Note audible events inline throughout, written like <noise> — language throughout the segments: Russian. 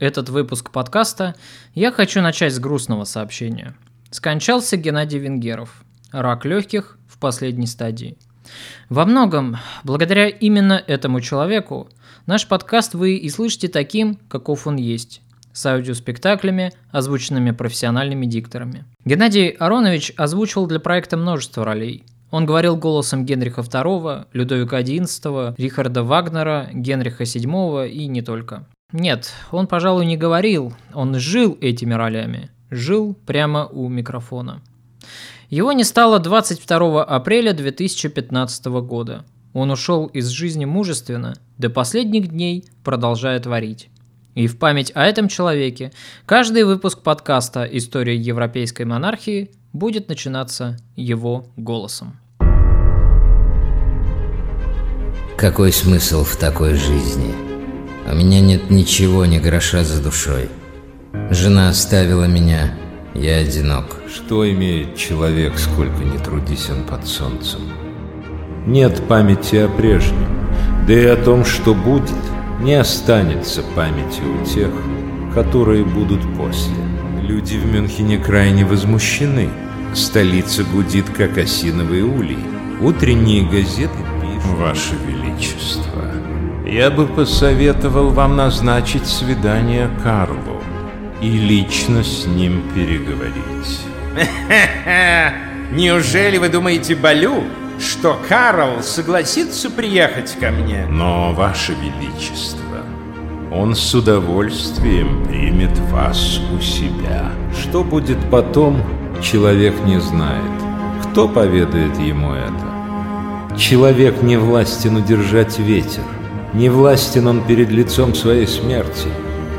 Этот выпуск подкаста я хочу начать с грустного сообщения. Скончался Геннадий Венгеров. Рак легких в последней стадии. Во многом, благодаря именно этому человеку, наш подкаст вы и слышите таким, каков он есть с аудиоспектаклями, озвученными профессиональными дикторами. Геннадий Аронович озвучивал для проекта множество ролей. Он говорил голосом Генриха II, Людовика XI, Рихарда Вагнера, Генриха VII и не только. Нет, он, пожалуй, не говорил, он жил этими ролями. Жил прямо у микрофона. Его не стало 22 апреля 2015 года. Он ушел из жизни мужественно, до последних дней продолжая творить. И в память о этом человеке каждый выпуск подкаста «История европейской монархии» будет начинаться его голосом. Какой смысл в такой жизни? У меня нет ничего, ни гроша за душой. Жена оставила меня, я одинок. Что имеет человек, сколько не трудись он под солнцем? Нет памяти о прежнем, да и о том, что будет – не останется памяти у тех, которые будут после. Люди в Мюнхене крайне возмущены. Столица гудит, как осиновый улей. Утренние газеты пишут «Ваше Величество, я бы посоветовал вам назначить свидание Карлу и лично с ним переговорить». <laughs> Неужели вы думаете, Балю что Карл согласится приехать ко мне. Но, Ваше Величество, он с удовольствием примет вас у себя. Что будет потом, человек не знает. Кто поведает ему это? Человек не властен удержать ветер. Не властен он перед лицом своей смерти.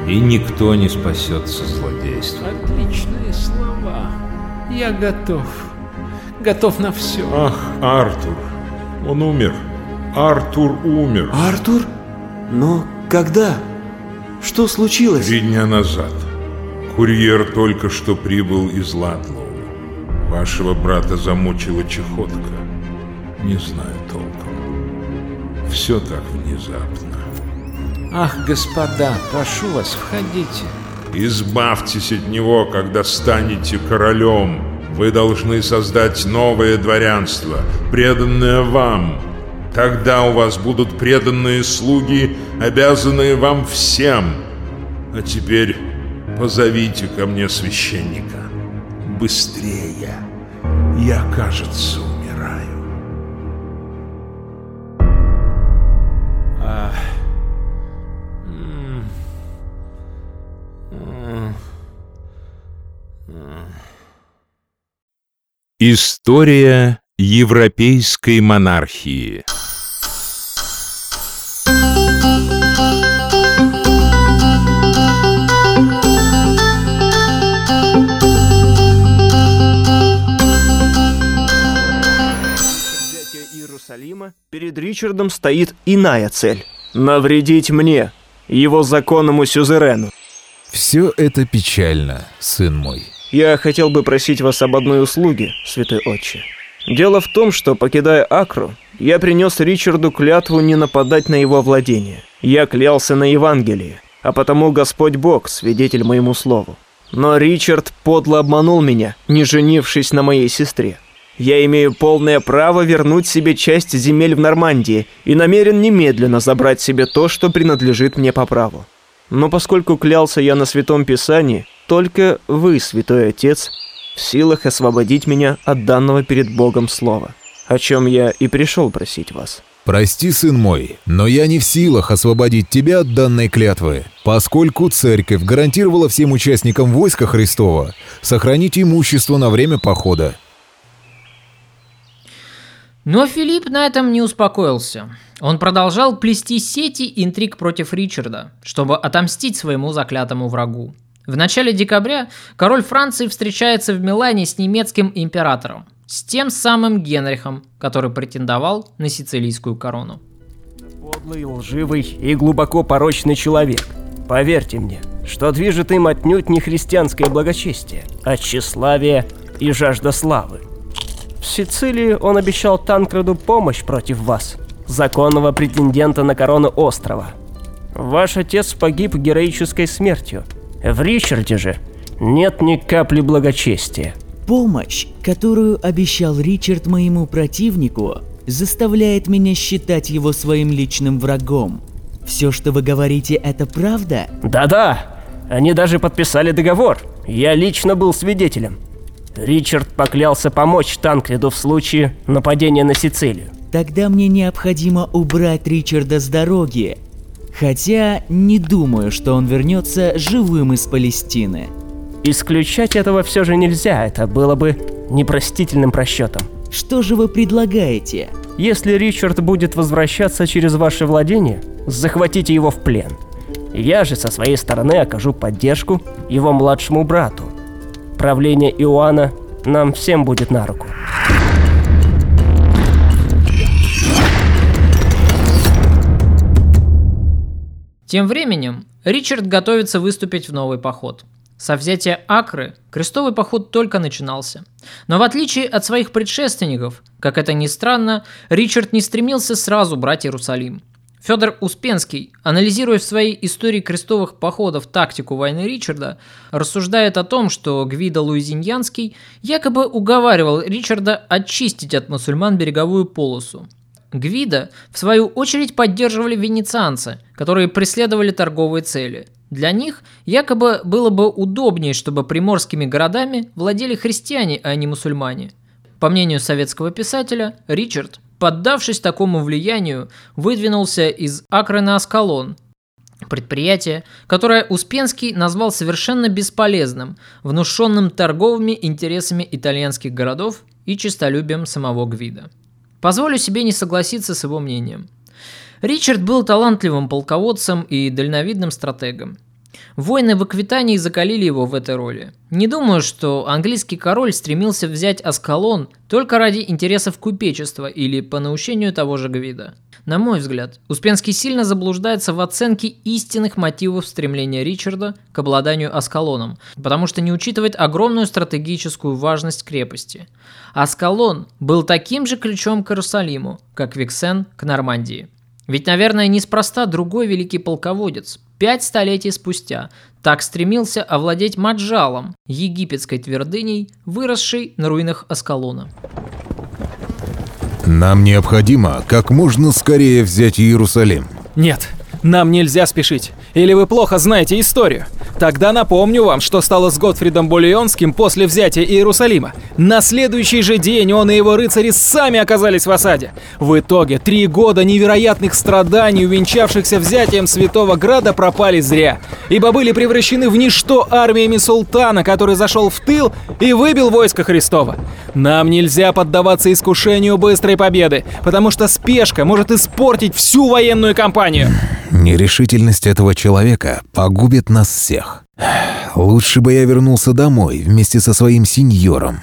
И никто не спасется злодейством. Отличные слова. Я готов готов на все. Ах, Артур. Он умер. Артур умер. Артур? Но когда? Что случилось? Три дня назад. Курьер только что прибыл из Ладлоу. Вашего брата замучила чехотка. Не знаю. Все так внезапно. Ах, господа, прошу вас, входите. Избавьтесь от него, когда станете королем. Вы должны создать новое дворянство, преданное вам. Тогда у вас будут преданные слуги, обязанные вам всем. А теперь позовите ко мне священника. Быстрее. Я, кажется, История европейской монархии Иерусалима перед Ричардом стоит иная цель – навредить мне, его законному сюзерену. Все это печально, сын мой. Я хотел бы просить вас об одной услуге, святой отче. Дело в том, что, покидая Акру, я принес Ричарду клятву не нападать на его владение. Я клялся на Евангелие, а потому Господь Бог, свидетель моему слову. Но Ричард подло обманул меня, не женившись на моей сестре. Я имею полное право вернуть себе часть земель в Нормандии и намерен немедленно забрать себе то, что принадлежит мне по праву. Но поскольку клялся я на Святом Писании, только вы, Святой Отец, в силах освободить меня от данного перед Богом слова, о чем я и пришел просить вас. Прости, сын мой, но я не в силах освободить тебя от данной клятвы, поскольку церковь гарантировала всем участникам войска Христова сохранить имущество на время похода. Но Филипп на этом не успокоился. Он продолжал плести сети интриг против Ричарда, чтобы отомстить своему заклятому врагу. В начале декабря король Франции встречается в Милане с немецким императором, с тем самым Генрихом, который претендовал на сицилийскую корону. Подлый, лживый и глубоко порочный человек. Поверьте мне, что движет им отнюдь не христианское благочестие, а тщеславие и жажда славы. В Сицилии он обещал Танкраду помощь против вас, законного претендента на корону острова. Ваш отец погиб героической смертью. В Ричарде же нет ни капли благочестия. Помощь, которую обещал Ричард моему противнику, заставляет меня считать его своим личным врагом. Все, что вы говорите, это правда? Да-да, они даже подписали договор. Я лично был свидетелем. Ричард поклялся помочь Танкреду в случае нападения на Сицилию. Тогда мне необходимо убрать Ричарда с дороги. Хотя не думаю, что он вернется живым из Палестины. Исключать этого все же нельзя, это было бы непростительным просчетом. Что же вы предлагаете? Если Ричард будет возвращаться через ваше владение, захватите его в плен. Я же со своей стороны окажу поддержку его младшему брату. Правление Иоанна нам всем будет на руку. Тем временем Ричард готовится выступить в новый поход. Со взятия Акры крестовый поход только начинался. Но в отличие от своих предшественников, как это ни странно, Ричард не стремился сразу брать Иерусалим. Федор Успенский, анализируя в своей истории крестовых походов тактику войны Ричарда, рассуждает о том, что Гвидо Луизиньянский якобы уговаривал Ричарда очистить от мусульман береговую полосу. Гвида, в свою очередь, поддерживали венецианцы, которые преследовали торговые цели. Для них якобы было бы удобнее, чтобы приморскими городами владели христиане, а не мусульмане. По мнению советского писателя, Ричард, поддавшись такому влиянию, выдвинулся из Акры на Аскалон, предприятие, которое Успенский назвал совершенно бесполезным, внушенным торговыми интересами итальянских городов и честолюбием самого Гвида. Позволю себе не согласиться с его мнением. Ричард был талантливым полководцем и дальновидным стратегом. Войны в Аквитании закалили его в этой роли. Не думаю, что английский король стремился взять Аскалон только ради интересов купечества или по наущению того же Гвида. На мой взгляд, Успенский сильно заблуждается в оценке истинных мотивов стремления Ричарда к обладанию Аскалоном, потому что не учитывает огромную стратегическую важность крепости. Аскалон был таким же ключом к Иерусалиму, как Виксен к Нормандии. Ведь, наверное, неспроста другой великий полководец, пять столетий спустя, так стремился овладеть Маджалом, египетской твердыней, выросшей на руинах Аскалона. Нам необходимо как можно скорее взять Иерусалим. Нет, нам нельзя спешить. Или вы плохо знаете историю? Тогда напомню вам, что стало с Готфридом Булионским после взятия Иерусалима. На следующий же день он и его рыцари сами оказались в осаде. В итоге три года невероятных страданий, увенчавшихся взятием Святого Града, пропали зря. Ибо были превращены в ничто армиями султана, который зашел в тыл и выбил войско Христова. Нам нельзя поддаваться искушению быстрой победы, потому что спешка может испортить всю военную кампанию. Нерешительность этого человека погубит нас всех. Лучше бы я вернулся домой вместе со своим сеньором.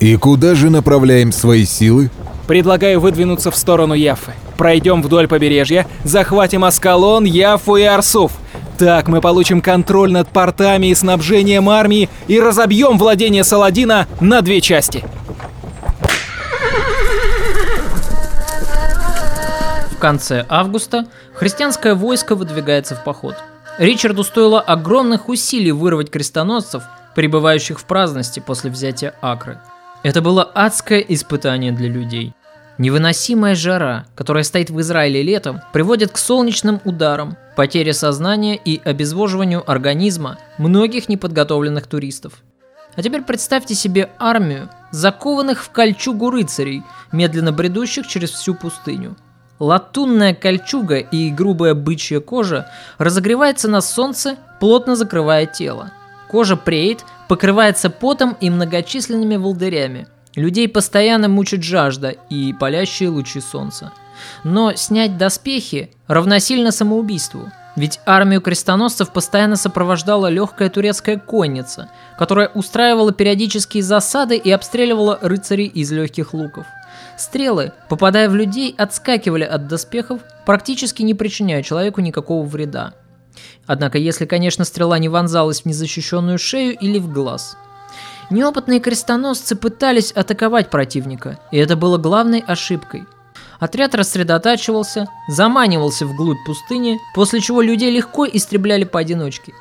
И куда же направляем свои силы? Предлагаю выдвинуться в сторону Яффы. Пройдем вдоль побережья, захватим Аскалон, Яффу и Арсуф. Так мы получим контроль над портами и снабжением армии и разобьем владение Саладина на две части. В конце августа христианское войско выдвигается в поход. Ричарду стоило огромных усилий вырвать крестоносцев, пребывающих в праздности после взятия Акры. Это было адское испытание для людей. Невыносимая жара, которая стоит в Израиле летом, приводит к солнечным ударам, потере сознания и обезвоживанию организма многих неподготовленных туристов. А теперь представьте себе армию, закованных в кольчугу рыцарей, медленно бредущих через всю пустыню – Латунная кольчуга и грубая бычья кожа разогревается на солнце, плотно закрывая тело. Кожа преет, покрывается потом и многочисленными волдырями. Людей постоянно мучит жажда и палящие лучи солнца. Но снять доспехи равносильно самоубийству. Ведь армию крестоносцев постоянно сопровождала легкая турецкая конница, которая устраивала периодические засады и обстреливала рыцарей из легких луков. Стрелы, попадая в людей, отскакивали от доспехов, практически не причиняя человеку никакого вреда. Однако, если, конечно, стрела не вонзалась в незащищенную шею или в глаз. Неопытные крестоносцы пытались атаковать противника, и это было главной ошибкой. Отряд рассредотачивался, заманивался вглубь пустыни, после чего людей легко истребляли поодиночке.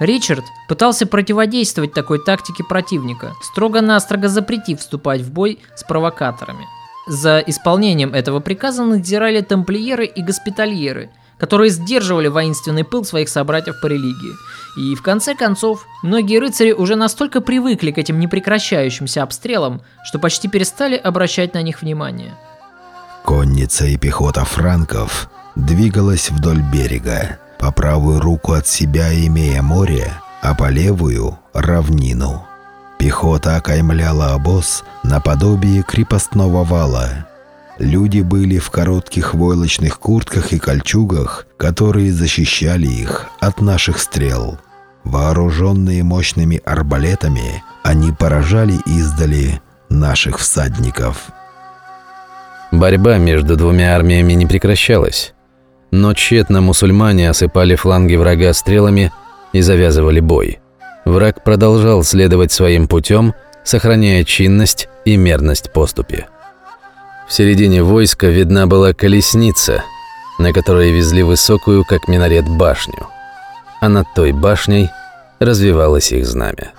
Ричард пытался противодействовать такой тактике противника, строго-настрого запретив вступать в бой с провокаторами. За исполнением этого приказа надзирали тамплиеры и госпитальеры, которые сдерживали воинственный пыл своих собратьев по религии. И в конце концов, многие рыцари уже настолько привыкли к этим непрекращающимся обстрелам, что почти перестали обращать на них внимание. Конница и пехота франков двигалась вдоль берега, по правую руку от себя имея море, а по левую – равнину. Пехота окаймляла обоз наподобие крепостного вала. Люди были в коротких войлочных куртках и кольчугах, которые защищали их от наших стрел. Вооруженные мощными арбалетами, они поражали издали наших всадников. Борьба между двумя армиями не прекращалась. Но тщетно мусульмане осыпали фланги врага стрелами и завязывали бой. Враг продолжал следовать своим путем, сохраняя чинность и мерность поступи. В середине войска видна была колесница, на которой везли высокую, как минарет, башню. А над той башней развивалось их знамя.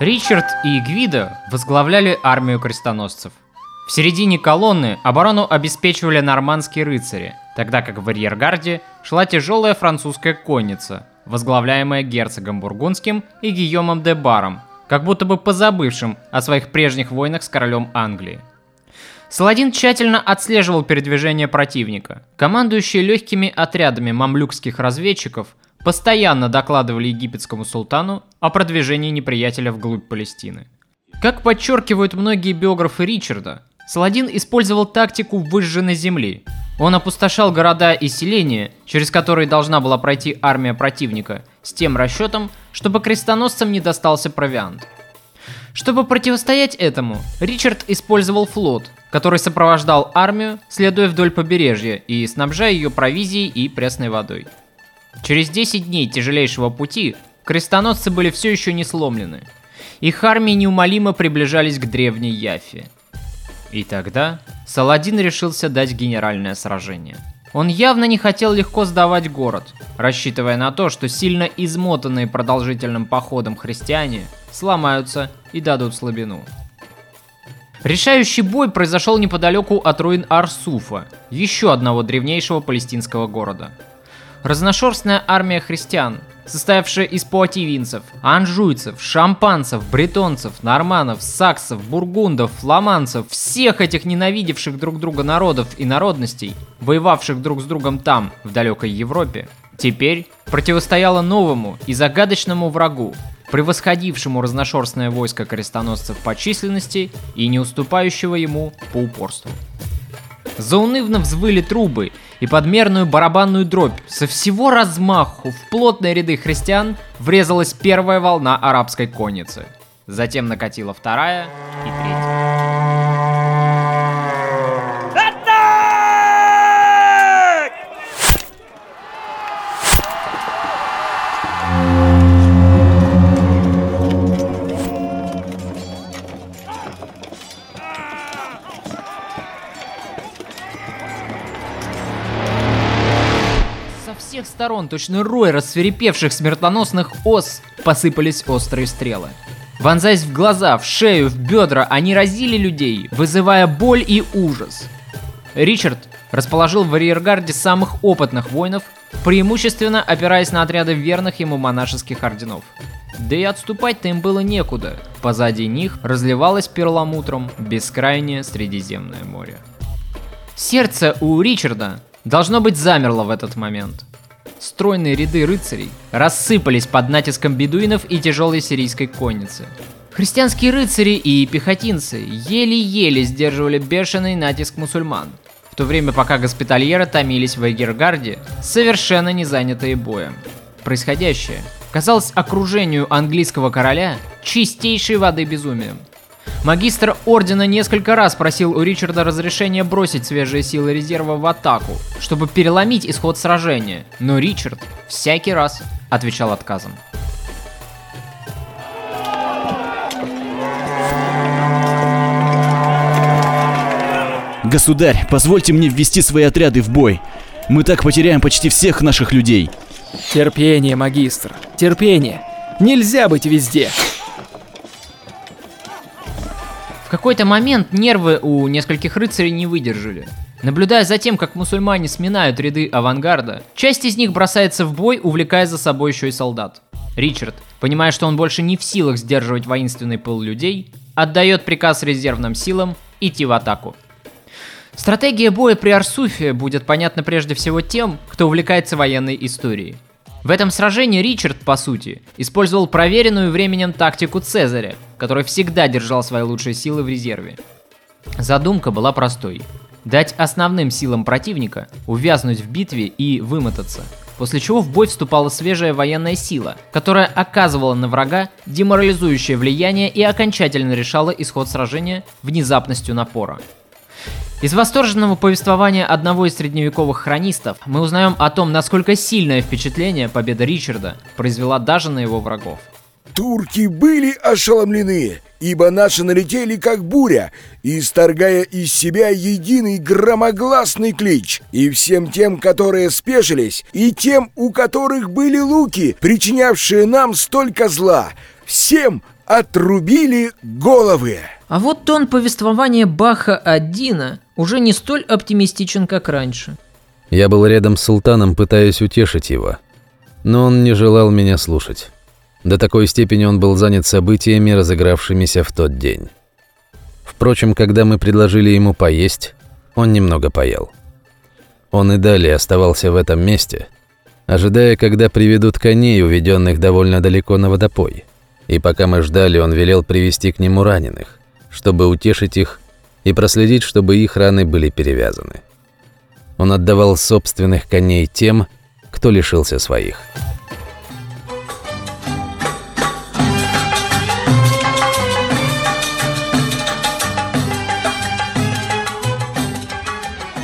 Ричард и Гвида возглавляли армию крестоносцев. В середине колонны оборону обеспечивали нормандские рыцари, тогда как в арьергарде шла тяжелая французская конница, возглавляемая герцогом Бургундским и Гийомом де Баром, как будто бы позабывшим о своих прежних войнах с королем Англии. Саладин тщательно отслеживал передвижение противника. Командующие легкими отрядами мамлюкских разведчиков постоянно докладывали египетскому султану о продвижении неприятеля вглубь Палестины. Как подчеркивают многие биографы Ричарда, Саладин использовал тактику выжженной земли. Он опустошал города и селения, через которые должна была пройти армия противника, с тем расчетом, чтобы крестоносцам не достался провиант. Чтобы противостоять этому, Ричард использовал флот, который сопровождал армию, следуя вдоль побережья и снабжая ее провизией и пресной водой. Через 10 дней тяжелейшего пути крестоносцы были все еще не сломлены. Их армии неумолимо приближались к древней Яфе – и тогда Саладин решился дать генеральное сражение. Он явно не хотел легко сдавать город, рассчитывая на то, что сильно измотанные продолжительным походом христиане сломаются и дадут слабину. Решающий бой произошел неподалеку от руин Арсуфа, еще одного древнейшего палестинского города. Разношерстная армия христиан состоявшая из пуативинцев, анжуйцев, шампанцев, бретонцев, норманов, саксов, бургундов, фламандцев, всех этих ненавидевших друг друга народов и народностей, воевавших друг с другом там, в далекой Европе, теперь противостояла новому и загадочному врагу, превосходившему разношерстное войско крестоносцев по численности и не уступающего ему по упорству. Заунывно взвыли трубы, и подмерную барабанную дробь со всего размаху в плотные ряды христиан врезалась первая волна арабской конницы. Затем накатила вторая и третья. Сторон, точно рой рассверепевших смертоносных ос, посыпались острые стрелы. Вонзаясь в глаза, в шею, в бедра, они разили людей, вызывая боль и ужас. Ричард расположил в арьергарде самых опытных воинов, преимущественно опираясь на отряды верных ему монашеских орденов. Да и отступать-то им было некуда. Позади них разливалось перламутром бескрайнее Средиземное море. Сердце у Ричарда должно быть замерло в этот момент стройные ряды рыцарей рассыпались под натиском бедуинов и тяжелой сирийской конницы. Христианские рыцари и пехотинцы еле-еле сдерживали бешеный натиск мусульман, в то время пока госпитальеры томились в Эгергарде, совершенно не занятые боем. Происходящее казалось окружению английского короля чистейшей воды безумием – Магистр Ордена несколько раз просил у Ричарда разрешения бросить свежие силы резерва в атаку, чтобы переломить исход сражения, но Ричард всякий раз отвечал отказом. Государь, позвольте мне ввести свои отряды в бой. Мы так потеряем почти всех наших людей. Терпение, магистр, терпение. Нельзя быть везде. Какой-то момент нервы у нескольких рыцарей не выдержали. Наблюдая за тем, как мусульмане сминают ряды авангарда, часть из них бросается в бой, увлекая за собой еще и солдат. Ричард, понимая, что он больше не в силах сдерживать воинственный пыл людей, отдает приказ резервным силам идти в атаку. Стратегия боя при Арсуфе будет понятна прежде всего тем, кто увлекается военной историей. В этом сражении Ричард, по сути, использовал проверенную временем тактику Цезаря, который всегда держал свои лучшие силы в резерве. Задумка была простой. Дать основным силам противника увязнуть в битве и вымотаться, после чего в бой вступала свежая военная сила, которая оказывала на врага деморализующее влияние и окончательно решала исход сражения внезапностью напора. Из восторженного повествования одного из средневековых хронистов мы узнаем о том, насколько сильное впечатление победа Ричарда произвела даже на его врагов. Турки были ошеломлены, ибо наши налетели как буря, исторгая из себя единый громогласный клич. И всем тем, которые спешились, и тем, у которых были луки, причинявшие нам столько зла, всем отрубили головы. А вот тон повествования Баха Аддина уже не столь оптимистичен, как раньше. Я был рядом с султаном, пытаясь утешить его. Но он не желал меня слушать. До такой степени он был занят событиями, разыгравшимися в тот день. Впрочем, когда мы предложили ему поесть, он немного поел. Он и далее оставался в этом месте, ожидая, когда приведут коней, уведенных довольно далеко на водопой. И пока мы ждали, он велел привести к нему раненых, чтобы утешить их и проследить, чтобы их раны были перевязаны. Он отдавал собственных коней тем, кто лишился своих.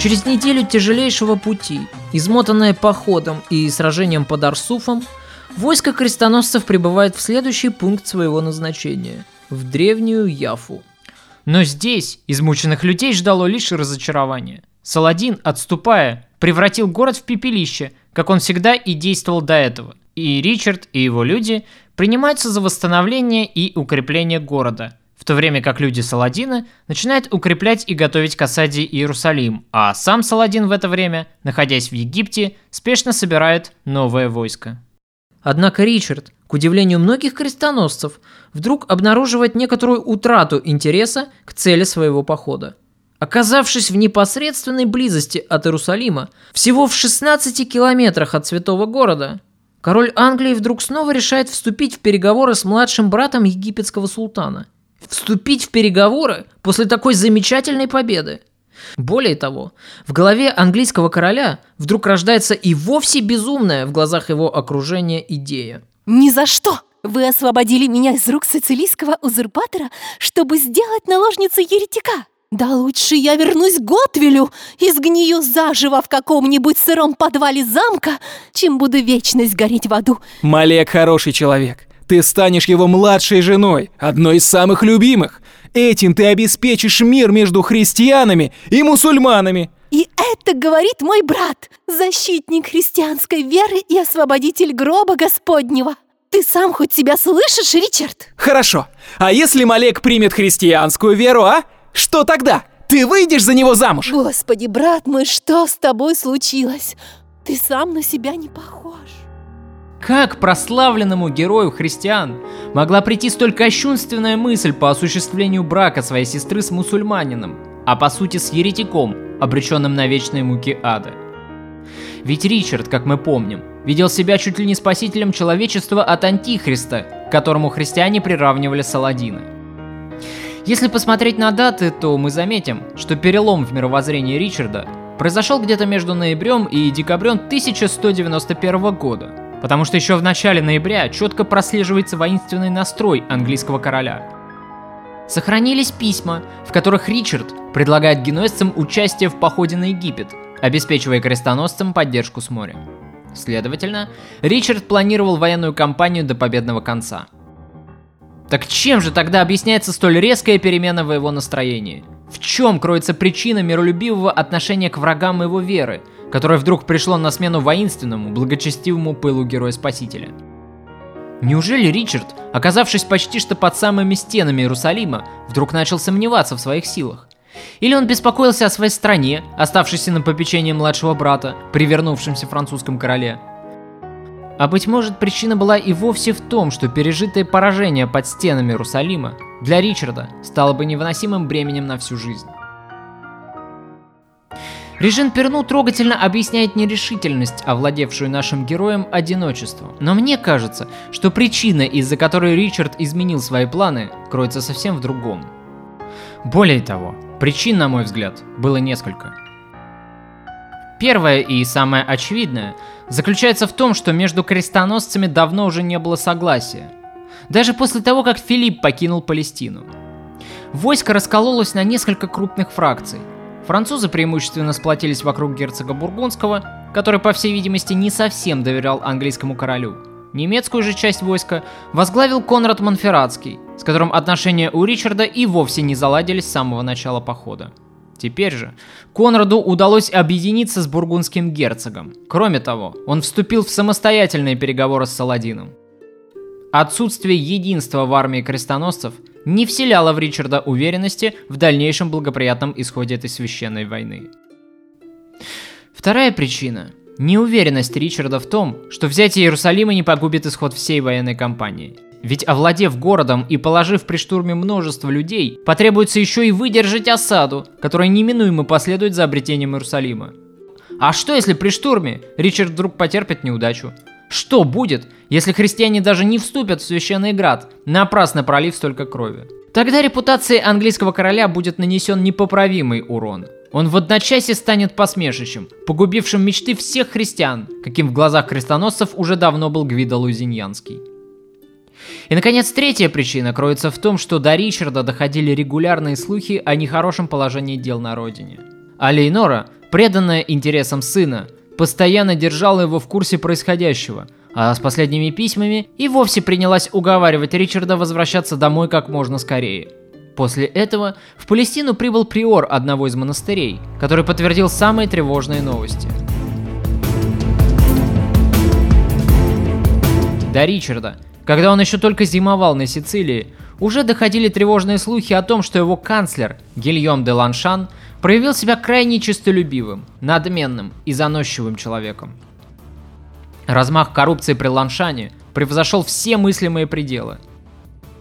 Через неделю тяжелейшего пути, измотанное походом и сражением под Арсуфом, войско крестоносцев прибывает в следующий пункт своего назначения – в древнюю Яфу. Но здесь измученных людей ждало лишь разочарование. Саладин, отступая, превратил город в пепелище, как он всегда и действовал до этого. И Ричард и его люди принимаются за восстановление и укрепление города, в то время как люди Саладина начинают укреплять и готовить к осаде Иерусалим, а сам Саладин в это время, находясь в Египте, спешно собирает новое войско. Однако Ричард, к удивлению многих крестоносцев, вдруг обнаруживает некоторую утрату интереса к цели своего похода. Оказавшись в непосредственной близости от Иерусалима, всего в 16 километрах от святого города, король Англии вдруг снова решает вступить в переговоры с младшим братом египетского султана. Вступить в переговоры после такой замечательной победы. Более того, в голове английского короля вдруг рождается и вовсе безумная в глазах его окружения идея. Ни за что! Вы освободили меня из рук сицилийского узурпатора, чтобы сделать наложницей еретика. Да лучше я вернусь к Готвелю и сгнию заживо в каком-нибудь сыром подвале замка, чем буду вечность гореть в аду. Малек хороший человек. Ты станешь его младшей женой, одной из самых любимых. Этим ты обеспечишь мир между христианами и мусульманами. И это говорит мой брат, защитник христианской веры и освободитель гроба Господнего. Ты сам хоть себя слышишь, Ричард? Хорошо. А если Малек примет христианскую веру, а? Что тогда? Ты выйдешь за него замуж? Господи, брат мой, что с тобой случилось? Ты сам на себя не похож. Как прославленному герою христиан могла прийти столь кощунственная мысль по осуществлению брака своей сестры с мусульманином, а по сути с еретиком, обреченным на вечные муки ада? Ведь Ричард, как мы помним, видел себя чуть ли не спасителем человечества от Антихриста, к которому христиане приравнивали Саладина. Если посмотреть на даты, то мы заметим, что перелом в мировоззрении Ричарда произошел где-то между ноябрем и декабрем 1191 года, потому что еще в начале ноября четко прослеживается воинственный настрой английского короля. Сохранились письма, в которых Ричард предлагает генуэзцам участие в походе на Египет, обеспечивая крестоносцам поддержку с моря. Следовательно, Ричард планировал военную кампанию до победного конца. Так чем же тогда объясняется столь резкая перемена в его настроении? В чем кроется причина миролюбивого отношения к врагам его веры, которое вдруг пришло на смену воинственному, благочестивому пылу героя-спасителя? Неужели Ричард, оказавшись почти что под самыми стенами Иерусалима, вдруг начал сомневаться в своих силах? Или он беспокоился о своей стране, оставшейся на попечении младшего брата, привернувшемся французском короле? А быть может, причина была и вовсе в том, что пережитое поражение под стенами Иерусалима для Ричарда стало бы невыносимым бременем на всю жизнь. Режин Перну трогательно объясняет нерешительность, овладевшую нашим героем одиночеством. Но мне кажется, что причина, из-за которой Ричард изменил свои планы, кроется совсем в другом. Более того, причин, на мой взгляд, было несколько. Первое и самое очевидное заключается в том, что между крестоносцами давно уже не было согласия. Даже после того, как Филипп покинул Палестину. Войско раскололось на несколько крупных фракций – Французы преимущественно сплотились вокруг герцога Бургундского, который, по всей видимости, не совсем доверял английскому королю. Немецкую же часть войска возглавил Конрад Монферратский, с которым отношения у Ричарда и вовсе не заладились с самого начала похода. Теперь же Конраду удалось объединиться с бургундским герцогом. Кроме того, он вступил в самостоятельные переговоры с Саладином. Отсутствие единства в армии крестоносцев не вселяло в Ричарда уверенности в дальнейшем благоприятном исходе этой священной войны. Вторая причина – неуверенность Ричарда в том, что взятие Иерусалима не погубит исход всей военной кампании. Ведь овладев городом и положив при штурме множество людей, потребуется еще и выдержать осаду, которая неминуемо последует за обретением Иерусалима. А что если при штурме Ричард вдруг потерпит неудачу? Что будет, если христиане даже не вступят в священный град, напрасно пролив столько крови? Тогда репутации английского короля будет нанесен непоправимый урон. Он в одночасье станет посмешищем, погубившим мечты всех христиан, каким в глазах крестоносцев уже давно был Гвидо Лузиньянский. И, наконец, третья причина кроется в том, что до Ричарда доходили регулярные слухи о нехорошем положении дел на родине. А Лейнора, преданная интересам сына, постоянно держала его в курсе происходящего, а с последними письмами и вовсе принялась уговаривать Ричарда возвращаться домой как можно скорее. После этого в Палестину прибыл приор одного из монастырей, который подтвердил самые тревожные новости. До Ричарда, когда он еще только зимовал на Сицилии, уже доходили тревожные слухи о том, что его канцлер Гильем де Ланшан проявил себя крайне честолюбивым, надменным и заносчивым человеком. Размах коррупции при Ланшане превзошел все мыслимые пределы.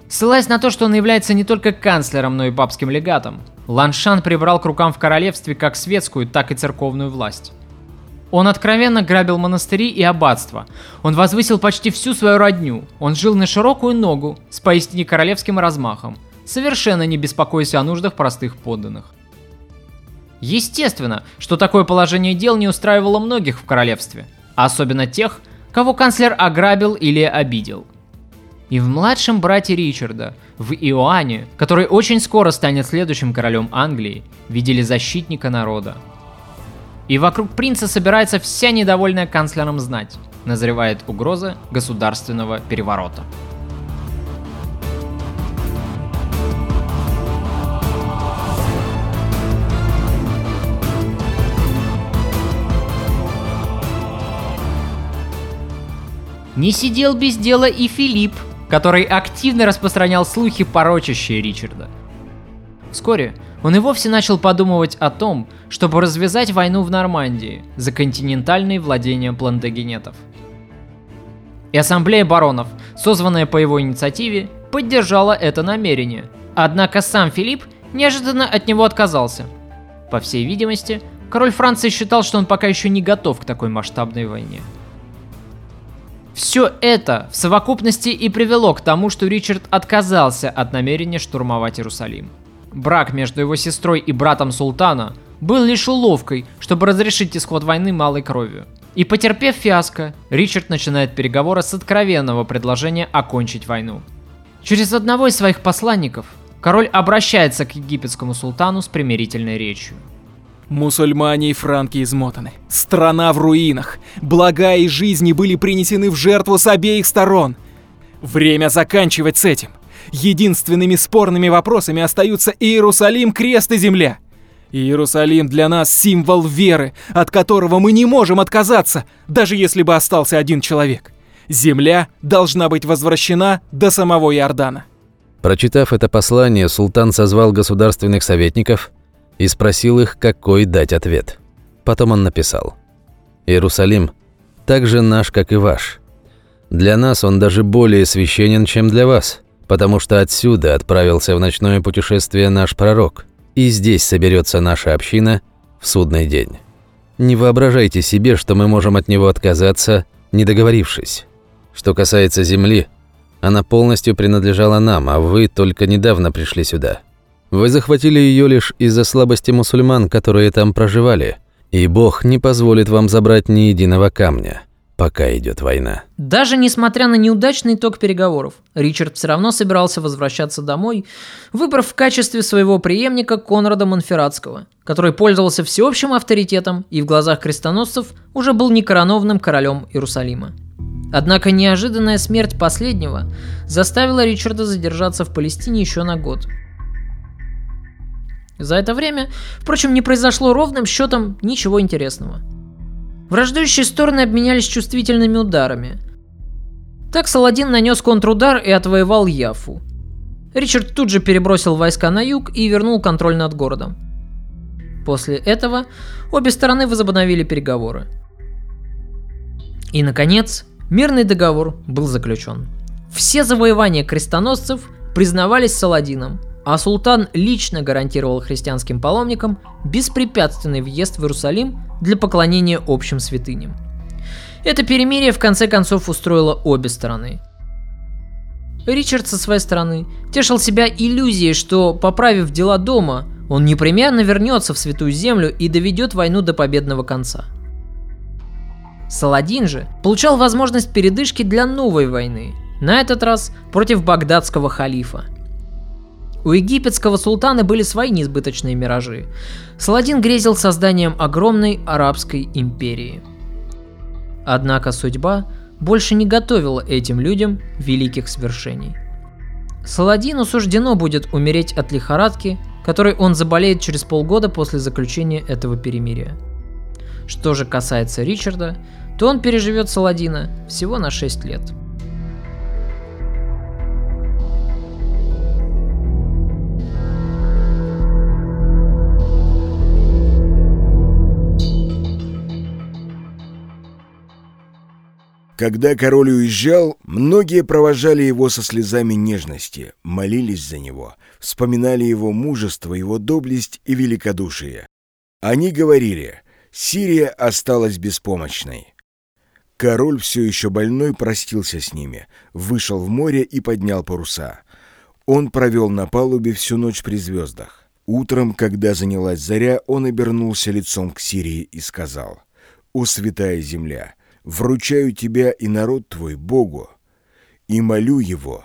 Ссылаясь на то, что он является не только канцлером, но и папским легатом, Ланшан прибрал к рукам в королевстве как светскую, так и церковную власть. Он откровенно грабил монастыри и аббатства. Он возвысил почти всю свою родню. Он жил на широкую ногу, с поистине королевским размахом, совершенно не беспокоясь о нуждах простых подданных. Естественно, что такое положение дел не устраивало многих в королевстве, особенно тех, кого канцлер ограбил или обидел. И в младшем брате Ричарда, в Иоанне, который очень скоро станет следующим королем Англии, видели защитника народа. И вокруг принца собирается вся недовольная канцлером знать. Назревает угроза государственного переворота. Не сидел без дела и Филипп, который активно распространял слухи, порочащие Ричарда. Вскоре он и вовсе начал подумывать о том, чтобы развязать войну в Нормандии за континентальные владения плантагенетов. И ассамблея баронов, созванная по его инициативе, поддержала это намерение. Однако сам Филипп неожиданно от него отказался. По всей видимости, король Франции считал, что он пока еще не готов к такой масштабной войне. Все это в совокупности и привело к тому, что Ричард отказался от намерения штурмовать Иерусалим. Брак между его сестрой и братом султана был лишь уловкой, чтобы разрешить исход войны малой кровью. И потерпев фиаско, Ричард начинает переговоры с откровенного предложения окончить войну. Через одного из своих посланников король обращается к египетскому султану с примирительной речью. Мусульмане и франки измотаны. Страна в руинах. Блага и жизни были принесены в жертву с обеих сторон. Время заканчивать с этим. единственными спорными вопросами остаются Иерусалим, крест и земля. Иерусалим для нас символ веры, от которого мы не можем отказаться, даже если бы остался один человек. Земля должна быть возвращена до самого Иордана. Прочитав это послание, султан созвал государственных советников и спросил их, какой дать ответ. Потом он написал. «Иерусалим так же наш, как и ваш. Для нас он даже более священен, чем для вас, потому что отсюда отправился в ночное путешествие наш пророк, и здесь соберется наша община в судный день. Не воображайте себе, что мы можем от него отказаться, не договорившись. Что касается земли, она полностью принадлежала нам, а вы только недавно пришли сюда. Вы захватили ее лишь из-за слабости мусульман, которые там проживали, и Бог не позволит вам забрать ни единого камня, пока идет война. Даже несмотря на неудачный итог переговоров, Ричард все равно собирался возвращаться домой, выбрав в качестве своего преемника Конрада Монферратского, который пользовался всеобщим авторитетом и в глазах крестоносцев уже был некороновным королем Иерусалима. Однако неожиданная смерть последнего заставила Ричарда задержаться в Палестине еще на год. За это время, впрочем, не произошло ровным счетом ничего интересного. Враждующие стороны обменялись чувствительными ударами. Так Саладин нанес контрудар и отвоевал Яфу. Ричард тут же перебросил войска на юг и вернул контроль над городом. После этого обе стороны возобновили переговоры. И, наконец, Мирный договор был заключен. Все завоевания крестоносцев признавались Саладином, а султан лично гарантировал христианским паломникам беспрепятственный въезд в Иерусалим для поклонения общим святыням. Это перемирие в конце концов устроило обе стороны. Ричард со своей стороны тешил себя иллюзией, что, поправив дела дома, он непременно вернется в Святую Землю и доведет войну до победного конца – Саладин же получал возможность передышки для новой войны, на этот раз против багдадского халифа. У египетского султана были свои несбыточные миражи. Саладин грезил созданием огромной арабской империи. Однако судьба больше не готовила этим людям великих свершений. Саладину суждено будет умереть от лихорадки, которой он заболеет через полгода после заключения этого перемирия – что же касается Ричарда, то он переживет Саладина всего на 6 лет. Когда король уезжал, многие провожали его со слезами нежности, молились за него, вспоминали его мужество, его доблесть и великодушие. Они говорили, Сирия осталась беспомощной. Король, все еще больной, простился с ними, вышел в море и поднял паруса. Он провел на палубе всю ночь при звездах. Утром, когда занялась заря, он обернулся лицом к Сирии и сказал, «О святая земля, вручаю тебя и народ твой Богу, и молю его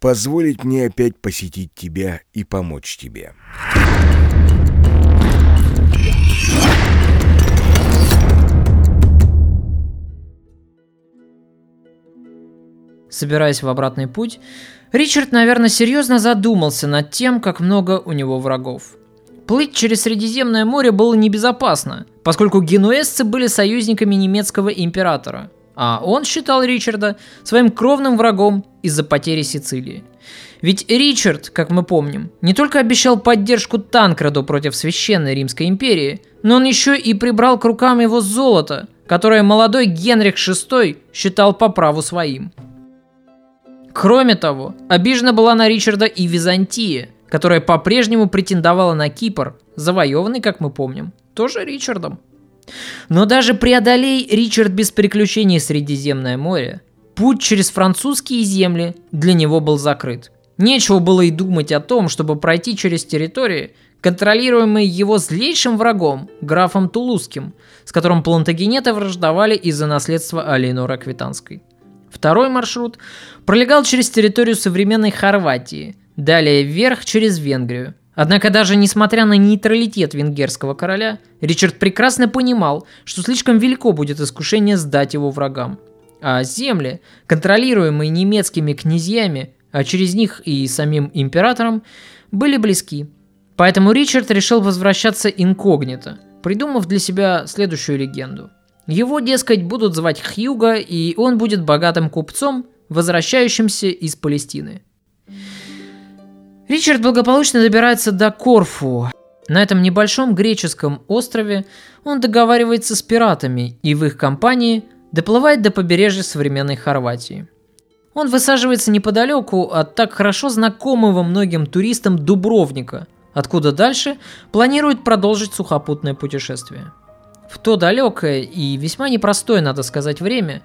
позволить мне опять посетить тебя и помочь тебе». Собираясь в обратный путь, Ричард, наверное, серьезно задумался над тем, как много у него врагов. Плыть через Средиземное море было небезопасно, поскольку генуэзцы были союзниками немецкого императора, а он считал Ричарда своим кровным врагом из-за потери Сицилии. Ведь Ричард, как мы помним, не только обещал поддержку Танкраду против Священной Римской империи, но он еще и прибрал к рукам его золото, которое молодой Генрих VI считал по праву своим – Кроме того, обижена была на Ричарда и Византия, которая по-прежнему претендовала на Кипр, завоеванный, как мы помним, тоже Ричардом. Но даже преодолей Ричард без приключений Средиземное море, путь через французские земли для него был закрыт. Нечего было и думать о том, чтобы пройти через территории, контролируемые его злейшим врагом, графом Тулузским, с которым плантагенеты враждовали из-за наследства Алейнора Аквитанской. Второй маршрут пролегал через территорию современной Хорватии, далее вверх через Венгрию. Однако даже несмотря на нейтралитет венгерского короля, Ричард прекрасно понимал, что слишком велико будет искушение сдать его врагам. А земли, контролируемые немецкими князьями, а через них и самим императором, были близки. Поэтому Ричард решил возвращаться инкогнито, придумав для себя следующую легенду. Его, дескать, будут звать Хьюга, и он будет богатым купцом, возвращающимся из Палестины. Ричард благополучно добирается до Корфу. На этом небольшом греческом острове он договаривается с пиратами и в их компании доплывает до побережья современной Хорватии. Он высаживается неподалеку от так хорошо знакомого многим туристам Дубровника, откуда дальше планирует продолжить сухопутное путешествие. В то далекое и весьма непростое, надо сказать, время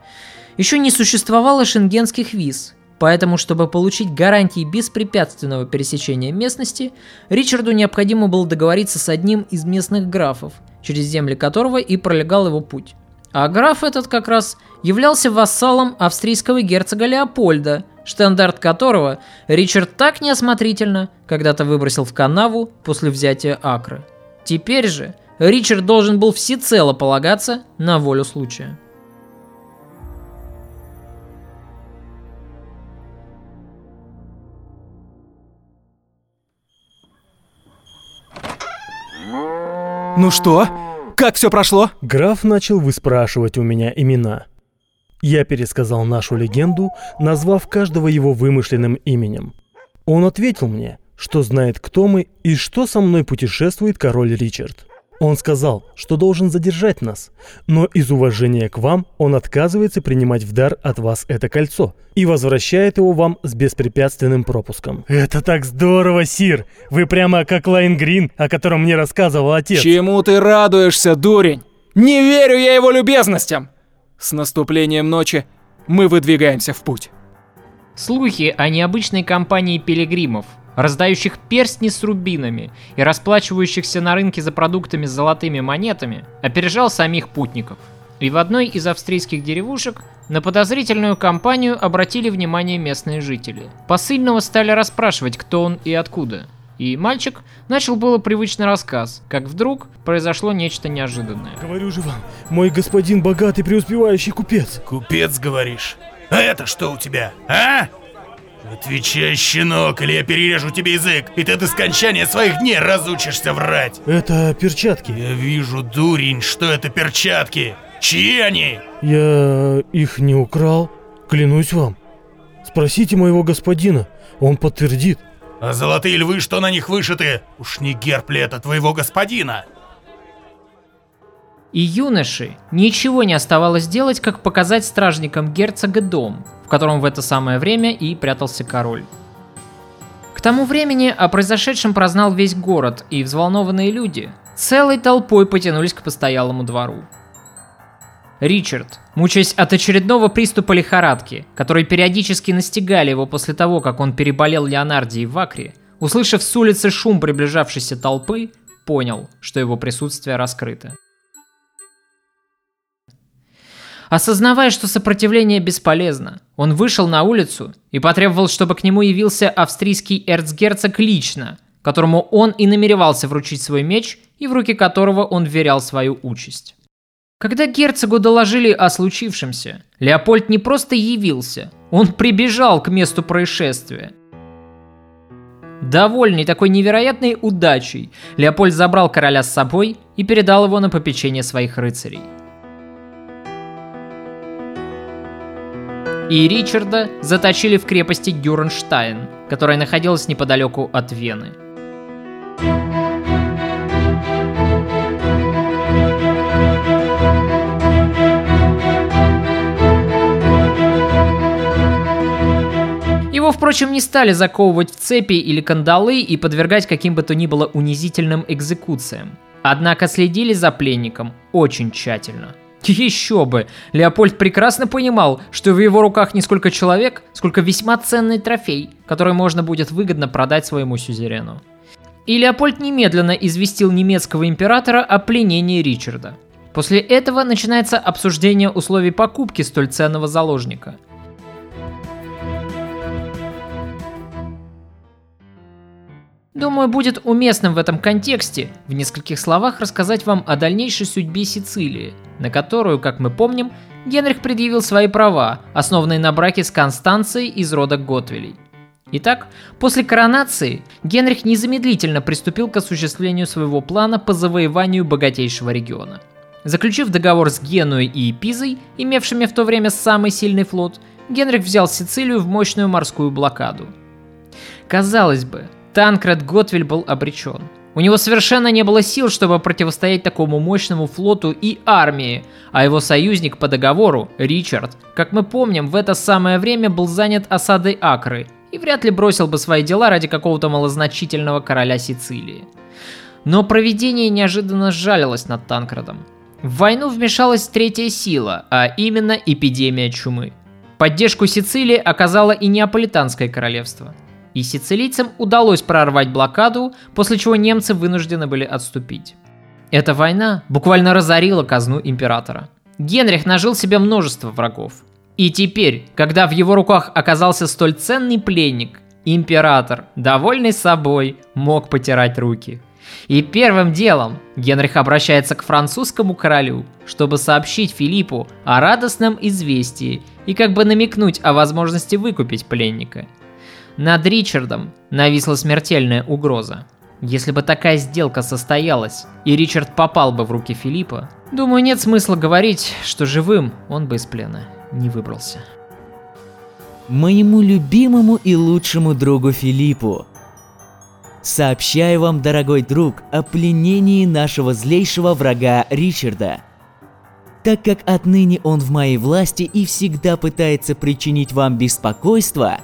еще не существовало шенгенских виз, поэтому, чтобы получить гарантии беспрепятственного пересечения местности, Ричарду необходимо было договориться с одним из местных графов, через земли которого и пролегал его путь. А граф этот как раз являлся вассалом австрийского герцога Леопольда, штандарт которого Ричард так неосмотрительно когда-то выбросил в канаву после взятия Акры. Теперь же Ричард должен был всецело полагаться на волю случая. Ну что? Как все прошло? Граф начал выспрашивать у меня имена. Я пересказал нашу легенду, назвав каждого его вымышленным именем. Он ответил мне, что знает, кто мы и что со мной путешествует король Ричард. Он сказал, что должен задержать нас, но из уважения к вам он отказывается принимать в дар от вас это кольцо и возвращает его вам с беспрепятственным пропуском. Это так здорово, Сир! Вы прямо как Лайн Грин, о котором мне рассказывал отец. Чему ты радуешься, дурень? Не верю я его любезностям! С наступлением ночи мы выдвигаемся в путь. Слухи о необычной компании пилигримов – раздающих перстни с рубинами и расплачивающихся на рынке за продуктами с золотыми монетами, опережал самих путников. И в одной из австрийских деревушек на подозрительную компанию обратили внимание местные жители. Посыльного стали расспрашивать, кто он и откуда. И мальчик начал было привычный рассказ, как вдруг произошло нечто неожиданное. Говорю же вам, мой господин богатый преуспевающий купец. Купец, говоришь? А это что у тебя, а? Отвечай, щенок, или я перережу тебе язык, и ты до скончания своих дней разучишься врать. Это перчатки. Я вижу, дурень, что это перчатки. Чьи они? Я их не украл, клянусь вам. Спросите моего господина, он подтвердит. А золотые львы, что на них вышиты? Уж не герб ли это твоего господина? И юноше ничего не оставалось делать, как показать стражникам герцога дом, в котором в это самое время и прятался король. К тому времени о произошедшем прознал весь город, и взволнованные люди целой толпой потянулись к постоялому двору. Ричард, мучаясь от очередного приступа лихорадки, которые периодически настигали его после того, как он переболел Леонардией в Акре, услышав с улицы шум приближавшейся толпы, понял, что его присутствие раскрыто. Осознавая, что сопротивление бесполезно, он вышел на улицу и потребовал, чтобы к нему явился австрийский эрцгерцог лично, которому он и намеревался вручить свой меч и в руки которого он верял свою участь. Когда герцогу доложили о случившемся, Леопольд не просто явился, он прибежал к месту происшествия. Довольный такой невероятной удачей, Леопольд забрал короля с собой и передал его на попечение своих рыцарей – и Ричарда заточили в крепости Гюренштайн, которая находилась неподалеку от Вены. Его, впрочем, не стали заковывать в цепи или кандалы и подвергать каким бы то ни было унизительным экзекуциям. Однако следили за пленником очень тщательно – еще бы! Леопольд прекрасно понимал, что в его руках не сколько человек, сколько весьма ценный трофей, который можно будет выгодно продать своему сюзерену. И Леопольд немедленно известил немецкого императора о пленении Ричарда. После этого начинается обсуждение условий покупки столь ценного заложника – Думаю, будет уместным в этом контексте в нескольких словах рассказать вам о дальнейшей судьбе Сицилии, на которую, как мы помним, Генрих предъявил свои права, основанные на браке с Констанцией из рода Готвелей. Итак, после коронации Генрих незамедлительно приступил к осуществлению своего плана по завоеванию богатейшего региона. Заключив договор с Генуей и Пизой, имевшими в то время самый сильный флот, Генрих взял Сицилию в мощную морскую блокаду. Казалось бы, Танкред Готвиль был обречен. У него совершенно не было сил, чтобы противостоять такому мощному флоту и армии, а его союзник по договору, Ричард, как мы помним, в это самое время был занят осадой Акры и вряд ли бросил бы свои дела ради какого-то малозначительного короля Сицилии. Но проведение неожиданно сжалилось над Танкредом. В войну вмешалась третья сила, а именно эпидемия чумы. Поддержку Сицилии оказало и Неаполитанское королевство. И сицилийцам удалось прорвать блокаду, после чего немцы вынуждены были отступить. Эта война буквально разорила казну императора. Генрих нажил себе множество врагов. И теперь, когда в его руках оказался столь ценный пленник, император, довольный собой, мог потирать руки. И первым делом Генрих обращается к французскому королю, чтобы сообщить Филиппу о радостном известии и как бы намекнуть о возможности выкупить пленника. Над Ричардом нависла смертельная угроза. Если бы такая сделка состоялась, и Ричард попал бы в руки Филиппа, думаю, нет смысла говорить, что живым он бы из плена не выбрался. Моему любимому и лучшему другу Филиппу. Сообщаю вам, дорогой друг, о пленении нашего злейшего врага Ричарда. Так как отныне он в моей власти и всегда пытается причинить вам беспокойство,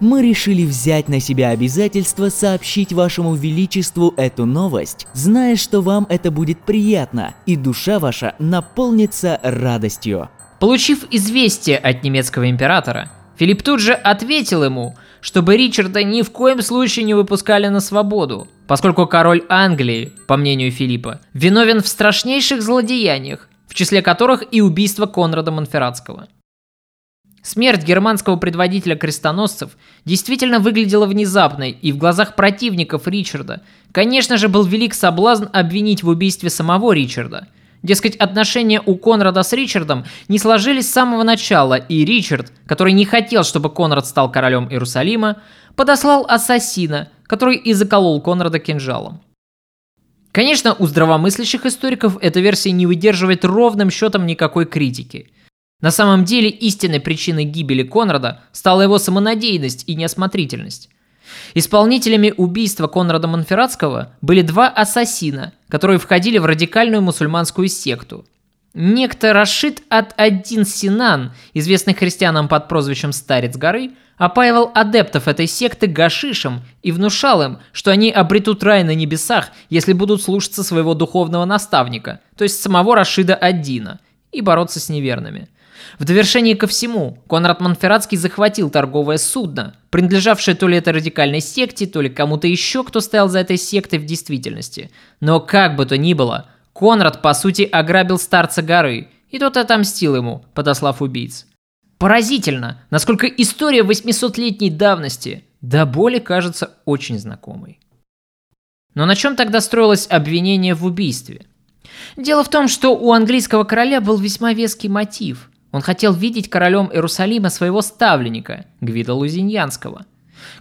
мы решили взять на себя обязательство сообщить вашему величеству эту новость, зная, что вам это будет приятно, и душа ваша наполнится радостью. Получив известие от немецкого императора, Филипп тут же ответил ему, чтобы Ричарда ни в коем случае не выпускали на свободу, поскольку король Англии, по мнению Филиппа, виновен в страшнейших злодеяниях, в числе которых и убийство Конрада Монферратского. Смерть германского предводителя крестоносцев действительно выглядела внезапной, и в глазах противников Ричарда, конечно же, был велик соблазн обвинить в убийстве самого Ричарда – Дескать, отношения у Конрада с Ричардом не сложились с самого начала, и Ричард, который не хотел, чтобы Конрад стал королем Иерусалима, подослал ассасина, который и заколол Конрада кинжалом. Конечно, у здравомыслящих историков эта версия не выдерживает ровным счетом никакой критики. На самом деле истинной причиной гибели Конрада стала его самонадеянность и неосмотрительность. Исполнителями убийства Конрада Монферратского были два ассасина, которые входили в радикальную мусульманскую секту. Некто Рашид ад-Аддин Синан, известный христианам под прозвищем Старец горы, опаивал адептов этой секты гашишем и внушал им, что они обретут рай на небесах, если будут слушаться своего духовного наставника, то есть самого Рашида Аддина, и бороться с неверными – в довершение ко всему, Конрад Монферратский захватил торговое судно, принадлежавшее то ли этой радикальной секте, то ли кому-то еще, кто стоял за этой сектой в действительности. Но как бы то ни было, Конрад, по сути, ограбил старца горы, и тот отомстил ему, подослав убийц. Поразительно, насколько история 800-летней давности до боли кажется очень знакомой. Но на чем тогда строилось обвинение в убийстве? Дело в том, что у английского короля был весьма веский мотив. Он хотел видеть королем Иерусалима своего ставленника, Гвида Лузиньянского.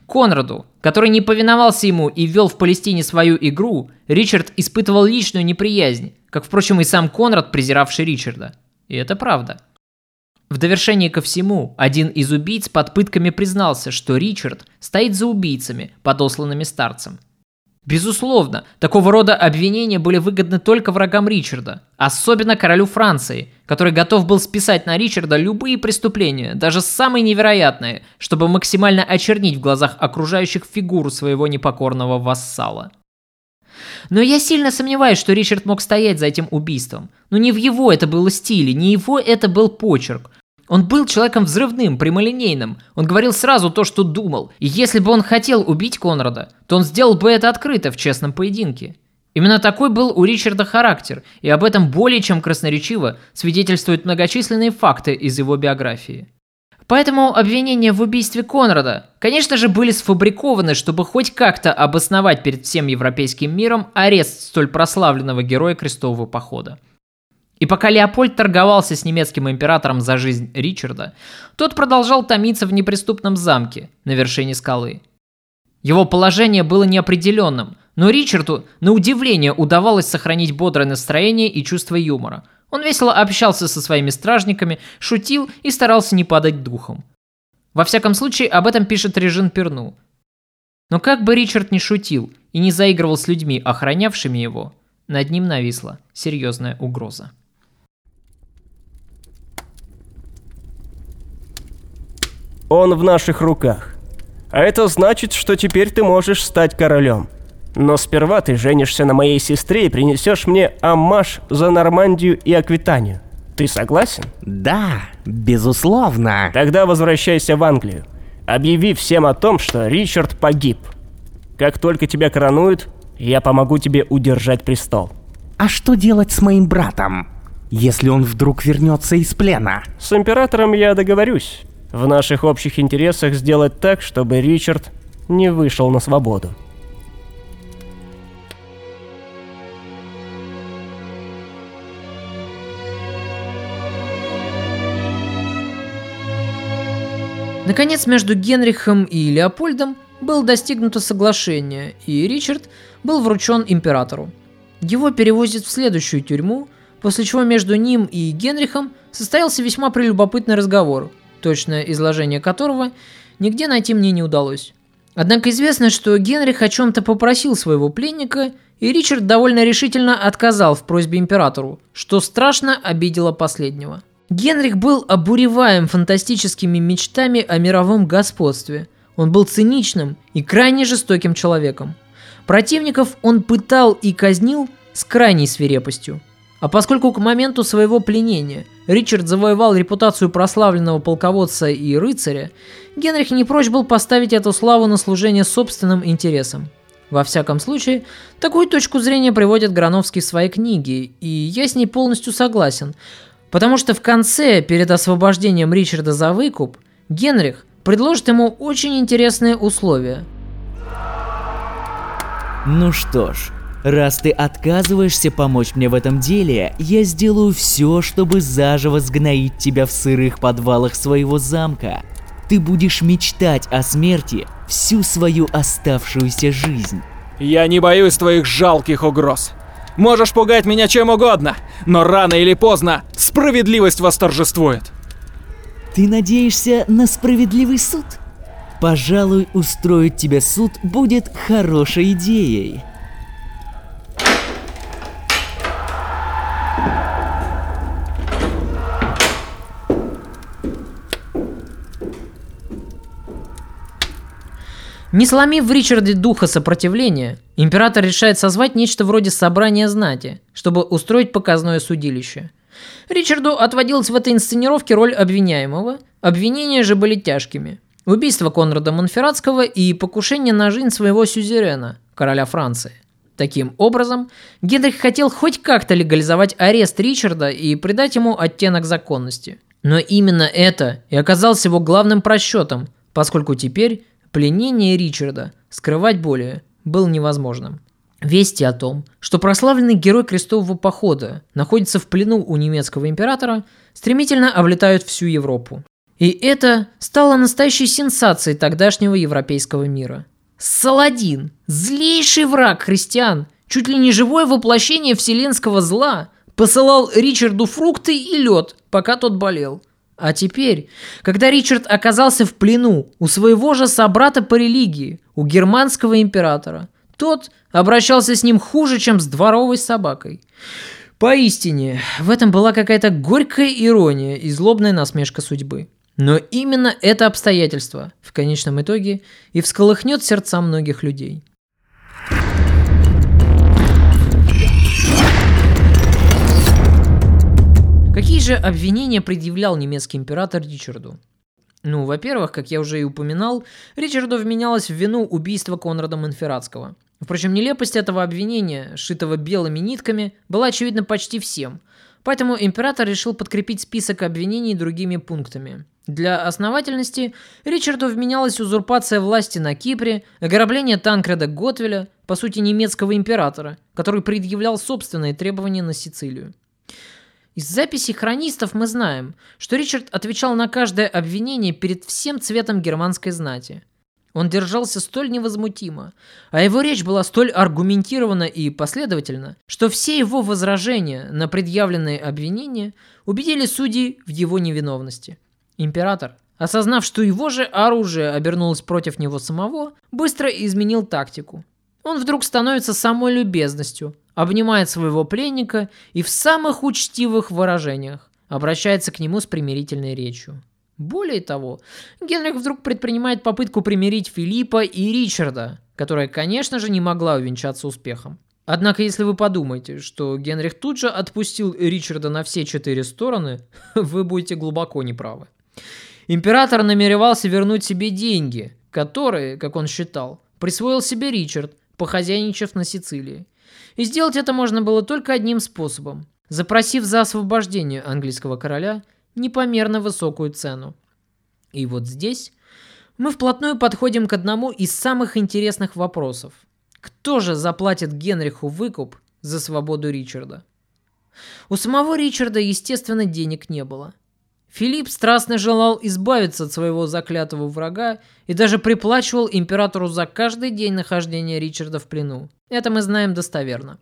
Конраду, который не повиновался ему и вел в Палестине свою игру, Ричард испытывал личную неприязнь, как, впрочем, и сам Конрад, презиравший Ричарда. И это правда. В довершение ко всему, один из убийц под пытками признался, что Ричард стоит за убийцами, подосланными старцем – Безусловно, такого рода обвинения были выгодны только врагам Ричарда, особенно королю Франции, который готов был списать на Ричарда любые преступления, даже самые невероятные, чтобы максимально очернить в глазах окружающих фигуру своего непокорного вассала. Но я сильно сомневаюсь, что Ричард мог стоять за этим убийством. Но не в его это было стиле, не его это был почерк. Он был человеком взрывным, прямолинейным. Он говорил сразу то, что думал. И если бы он хотел убить Конрада, то он сделал бы это открыто в честном поединке. Именно такой был у Ричарда характер, и об этом более чем красноречиво свидетельствуют многочисленные факты из его биографии. Поэтому обвинения в убийстве Конрада, конечно же, были сфабрикованы, чтобы хоть как-то обосновать перед всем европейским миром арест столь прославленного героя крестового похода. И пока Леопольд торговался с немецким императором за жизнь Ричарда, тот продолжал томиться в неприступном замке на вершине скалы. Его положение было неопределенным, но Ричарду, на удивление, удавалось сохранить бодрое настроение и чувство юмора. Он весело общался со своими стражниками, шутил и старался не падать духом. Во всяком случае, об этом пишет Режин Перну. Но как бы Ричард не шутил и не заигрывал с людьми, охранявшими его, над ним нависла серьезная угроза. Он в наших руках. А это значит, что теперь ты можешь стать королем. Но сперва ты женишься на моей сестре и принесешь мне амаш за Нормандию и Аквитанию. Ты согласен? Да, безусловно. Тогда возвращайся в Англию. Объяви всем о том, что Ричард погиб. Как только тебя коронуют, я помогу тебе удержать престол. А что делать с моим братом, если он вдруг вернется из плена? С императором я договорюсь. В наших общих интересах сделать так, чтобы Ричард не вышел на свободу. Наконец, между Генрихом и Леопольдом было достигнуто соглашение, и Ричард был вручен императору. Его перевозят в следующую тюрьму, после чего между ним и Генрихом состоялся весьма прелюбопытный разговор, точное изложение которого нигде найти мне не удалось. Однако известно, что Генрих о чем-то попросил своего пленника, и Ричард довольно решительно отказал в просьбе императору, что страшно обидело последнего. Генрих был обуреваем фантастическими мечтами о мировом господстве. Он был циничным и крайне жестоким человеком. Противников он пытал и казнил с крайней свирепостью. А поскольку к моменту своего пленения Ричард завоевал репутацию прославленного полководца и рыцаря, Генрих не прочь был поставить эту славу на служение собственным интересам. Во всяком случае, такую точку зрения приводит Грановский в своей книге, и я с ней полностью согласен – Потому что в конце, перед освобождением Ричарда за выкуп, Генрих предложит ему очень интересные условия. Ну что ж, раз ты отказываешься помочь мне в этом деле, я сделаю все, чтобы заживо сгноить тебя в сырых подвалах своего замка. Ты будешь мечтать о смерти всю свою оставшуюся жизнь. Я не боюсь твоих жалких угроз. Можешь пугать меня чем угодно, но рано или поздно справедливость восторжествует. Ты надеешься на справедливый суд? Пожалуй, устроить тебе суд будет хорошей идеей. Не сломив в Ричарде духа сопротивления, император решает созвать нечто вроде собрания знати, чтобы устроить показное судилище. Ричарду отводилась в этой инсценировке роль обвиняемого, обвинения же были тяжкими. Убийство Конрада Монферратского и покушение на жизнь своего сюзерена, короля Франции. Таким образом, Генрих хотел хоть как-то легализовать арест Ричарда и придать ему оттенок законности. Но именно это и оказалось его главным просчетом, поскольку теперь Пленение Ричарда скрывать более было невозможным. Вести о том, что прославленный герой крестового похода находится в плену у немецкого императора, стремительно облетают всю Европу. И это стало настоящей сенсацией тогдашнего европейского мира. Саладин, злейший враг христиан, чуть ли не живое воплощение вселенского зла, посылал Ричарду фрукты и лед, пока тот болел – а теперь, когда Ричард оказался в плену у своего же собрата по религии, у германского императора, тот обращался с ним хуже, чем с дворовой собакой. Поистине, в этом была какая-то горькая ирония и злобная насмешка судьбы. Но именно это обстоятельство, в конечном итоге, и всколыхнет сердца многих людей. Какие же обвинения предъявлял немецкий император Ричарду? Ну, во-первых, как я уже и упоминал, Ричарду вменялось в вину убийство Конрада Монферратского. Впрочем, нелепость этого обвинения, шитого белыми нитками, была очевидна почти всем. Поэтому император решил подкрепить список обвинений другими пунктами. Для основательности Ричарду вменялась узурпация власти на Кипре, ограбление Танкреда Готвеля, по сути немецкого императора, который предъявлял собственные требования на Сицилию. Из записей хронистов мы знаем, что Ричард отвечал на каждое обвинение перед всем цветом германской знати. Он держался столь невозмутимо, а его речь была столь аргументирована и последовательна, что все его возражения на предъявленные обвинения убедили судей в его невиновности. Император, осознав, что его же оружие обернулось против него самого, быстро изменил тактику. Он вдруг становится самой любезностью, обнимает своего пленника и в самых учтивых выражениях обращается к нему с примирительной речью. Более того, Генрих вдруг предпринимает попытку примирить Филиппа и Ричарда, которая, конечно же, не могла увенчаться успехом. Однако, если вы подумаете, что Генрих тут же отпустил Ричарда на все четыре стороны, <laughs> вы будете глубоко неправы. Император намеревался вернуть себе деньги, которые, как он считал, присвоил себе Ричард, похозяйничав на Сицилии. И сделать это можно было только одним способом – запросив за освобождение английского короля – непомерно высокую цену. И вот здесь мы вплотную подходим к одному из самых интересных вопросов. Кто же заплатит Генриху выкуп за свободу Ричарда? У самого Ричарда, естественно, денег не было. Филипп страстно желал избавиться от своего заклятого врага и даже приплачивал императору за каждый день нахождения Ричарда в плену. Это мы знаем достоверно.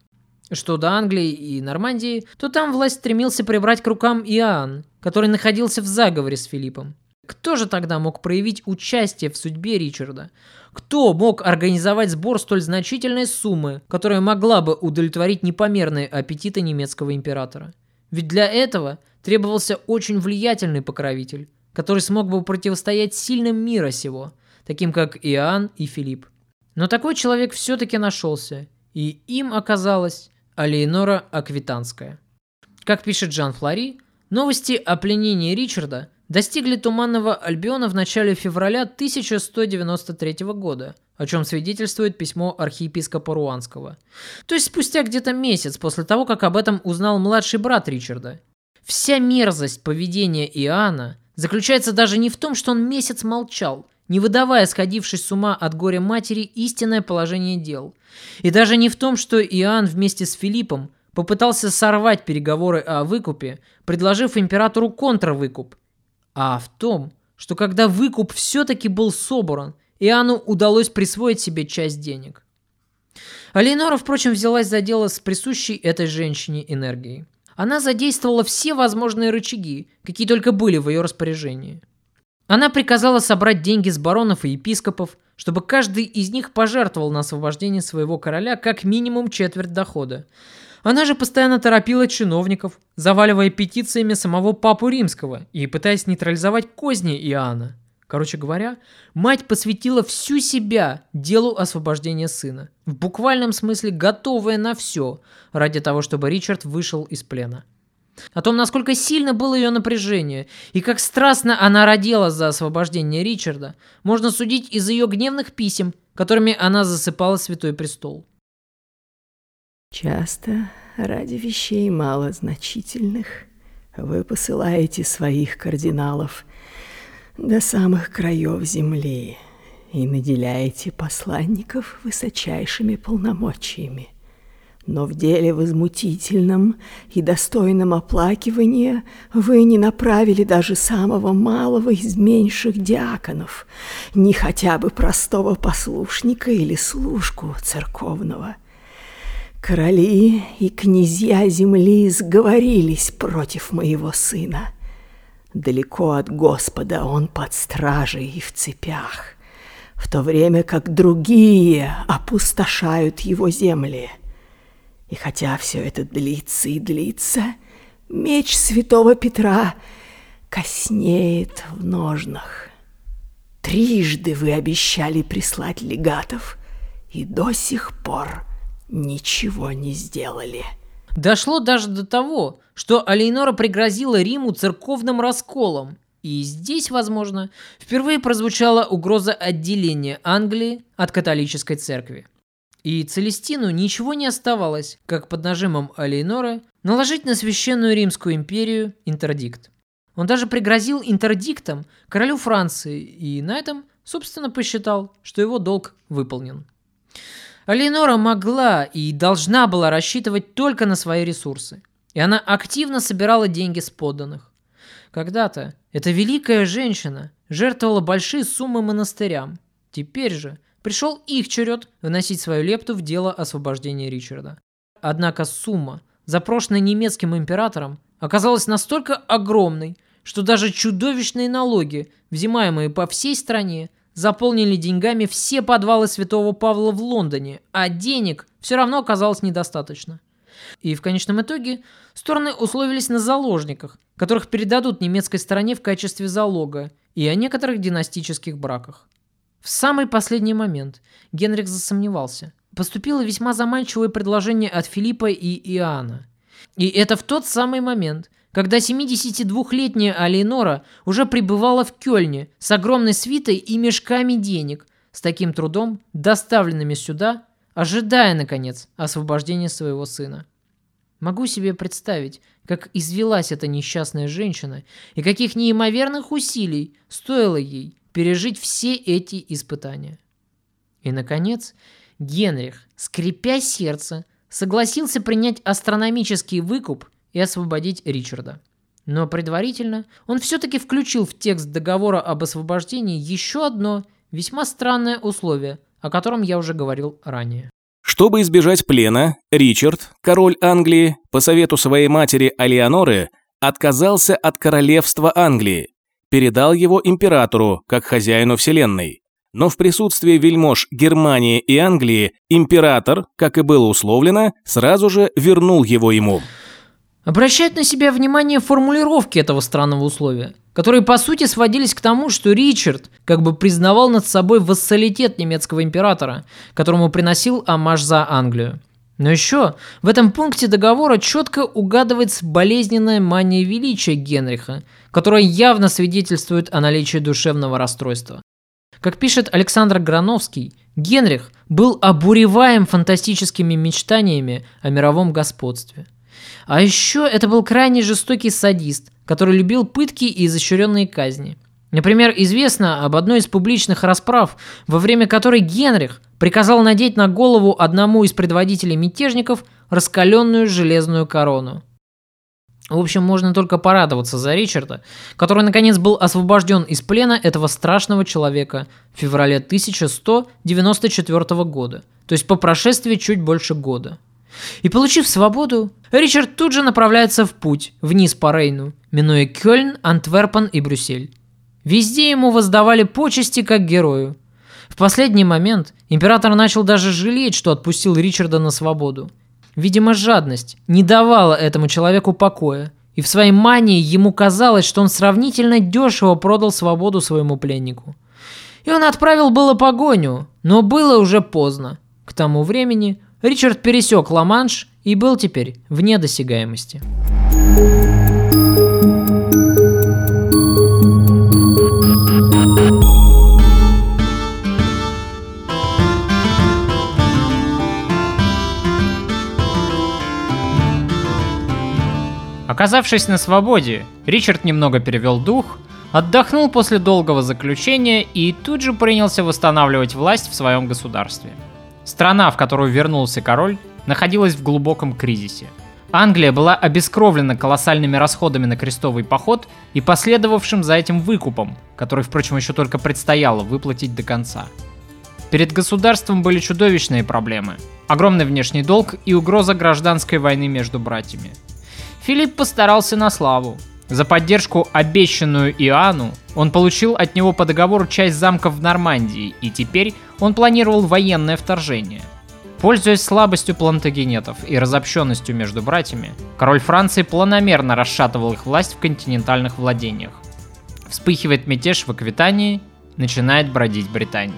Что до Англии и Нормандии, то там власть стремился прибрать к рукам Иоанн, который находился в заговоре с Филиппом. Кто же тогда мог проявить участие в судьбе Ричарда? Кто мог организовать сбор столь значительной суммы, которая могла бы удовлетворить непомерные аппетиты немецкого императора? Ведь для этого требовался очень влиятельный покровитель, который смог бы противостоять сильным мира сего, таким как Иоанн и Филипп. Но такой человек все-таки нашелся, и им оказалось Алейнора Аквитанская. Как пишет Жан Флори, новости о пленении Ричарда достигли Туманного Альбиона в начале февраля 1193 года, о чем свидетельствует письмо архиепископа Руанского. То есть спустя где-то месяц после того, как об этом узнал младший брат Ричарда. Вся мерзость поведения Иоанна заключается даже не в том, что он месяц молчал – не выдавая сходившись с ума от горя матери истинное положение дел. И даже не в том, что Иоанн вместе с Филиппом попытался сорвать переговоры о выкупе, предложив императору контравыкуп, а в том, что когда выкуп все-таки был собран, Иоанну удалось присвоить себе часть денег. Алейнора, впрочем, взялась за дело с присущей этой женщине энергией. Она задействовала все возможные рычаги, какие только были в ее распоряжении – она приказала собрать деньги с баронов и епископов, чтобы каждый из них пожертвовал на освобождение своего короля как минимум четверть дохода. Она же постоянно торопила чиновников, заваливая петициями самого папу римского и пытаясь нейтрализовать козни Иоанна. Короче говоря, мать посвятила всю себя делу освобождения сына, в буквальном смысле готовая на все, ради того, чтобы Ричард вышел из плена. О том, насколько сильно было ее напряжение и как страстно она родила за освобождение Ричарда, можно судить из ее гневных писем, которыми она засыпала Святой Престол. Часто ради вещей малозначительных вы посылаете своих кардиналов до самых краев земли и наделяете посланников высочайшими полномочиями – но в деле возмутительном и достойном оплакивания вы не направили даже самого малого из меньших диаконов, ни хотя бы простого послушника или служку церковного. Короли и князья земли сговорились против моего сына. Далеко от Господа он под стражей и в цепях, в то время как другие опустошают его земли – и хотя все это длится и длится, меч святого Петра коснеет в ножнах. Трижды вы обещали прислать легатов, и до сих пор ничего не сделали. Дошло даже до того, что Алейнора пригрозила Риму церковным расколом. И здесь, возможно, впервые прозвучала угроза отделения Англии от католической церкви. И Целестину ничего не оставалось, как под нажимом Алейноры, наложить на Священную Римскую империю интердикт. Он даже пригрозил интердиктом королю Франции и на этом, собственно, посчитал, что его долг выполнен. Алейнора могла и должна была рассчитывать только на свои ресурсы. и она активно собирала деньги с подданных. Когда-то эта великая женщина жертвовала большие суммы монастырям. Теперь же пришел их черед вносить свою лепту в дело освобождения Ричарда. Однако сумма, запрошенная немецким императором, оказалась настолько огромной, что даже чудовищные налоги, взимаемые по всей стране, заполнили деньгами все подвалы Святого Павла в Лондоне, а денег все равно оказалось недостаточно. И в конечном итоге стороны условились на заложниках, которых передадут немецкой стороне в качестве залога, и о некоторых династических браках. В самый последний момент Генрих засомневался. Поступило весьма заманчивое предложение от Филиппа и Иоанна. И это в тот самый момент, когда 72-летняя Алейнора уже пребывала в Кёльне с огромной свитой и мешками денег, с таким трудом доставленными сюда, ожидая, наконец, освобождения своего сына. Могу себе представить, как извелась эта несчастная женщина и каких неимоверных усилий стоило ей пережить все эти испытания. И, наконец, Генрих, скрипя сердце, согласился принять астрономический выкуп и освободить Ричарда. Но предварительно он все-таки включил в текст договора об освобождении еще одно весьма странное условие, о котором я уже говорил ранее. Чтобы избежать плена, Ричард, король Англии, по совету своей матери Алианоры, отказался от королевства Англии, передал его императору, как хозяину вселенной. Но в присутствии вельмож Германии и Англии император, как и было условлено, сразу же вернул его ему. Обращает на себя внимание формулировки этого странного условия, которые по сути сводились к тому, что Ричард как бы признавал над собой вассалитет немецкого императора, которому приносил амаш за Англию. Но еще в этом пункте договора четко угадывается болезненная мания величия Генриха, которая явно свидетельствует о наличии душевного расстройства. Как пишет Александр Грановский, Генрих был обуреваем фантастическими мечтаниями о мировом господстве. А еще это был крайне жестокий садист, который любил пытки и изощренные казни. Например, известно об одной из публичных расправ, во время которой Генрих приказал надеть на голову одному из предводителей мятежников раскаленную железную корону. В общем, можно только порадоваться за Ричарда, который наконец был освобожден из плена этого страшного человека в феврале 1194 года, то есть по прошествии чуть больше года. И получив свободу, Ричард тут же направляется в путь, вниз по Рейну, минуя Кёльн, Антверпен и Брюссель. Везде ему воздавали почести как герою. В последний момент император начал даже жалеть, что отпустил Ричарда на свободу – Видимо, жадность не давала этому человеку покоя, и в своей мании ему казалось, что он сравнительно дешево продал свободу своему пленнику. И он отправил было погоню, но было уже поздно. К тому времени Ричард пересек Ла-Манш и был теперь вне досягаемости. Оказавшись на свободе, Ричард немного перевел дух, отдохнул после долгого заключения и тут же принялся восстанавливать власть в своем государстве. Страна, в которую вернулся король, находилась в глубоком кризисе. Англия была обескровлена колоссальными расходами на крестовый поход и последовавшим за этим выкупом, который, впрочем, еще только предстояло выплатить до конца. Перед государством были чудовищные проблемы. Огромный внешний долг и угроза гражданской войны между братьями – Филипп постарался на славу. За поддержку, обещанную Иоанну, он получил от него по договору часть замков в Нормандии, и теперь он планировал военное вторжение. Пользуясь слабостью плантагенетов и разобщенностью между братьями, король Франции планомерно расшатывал их власть в континентальных владениях. Вспыхивает мятеж в Аквитании, начинает бродить Британия.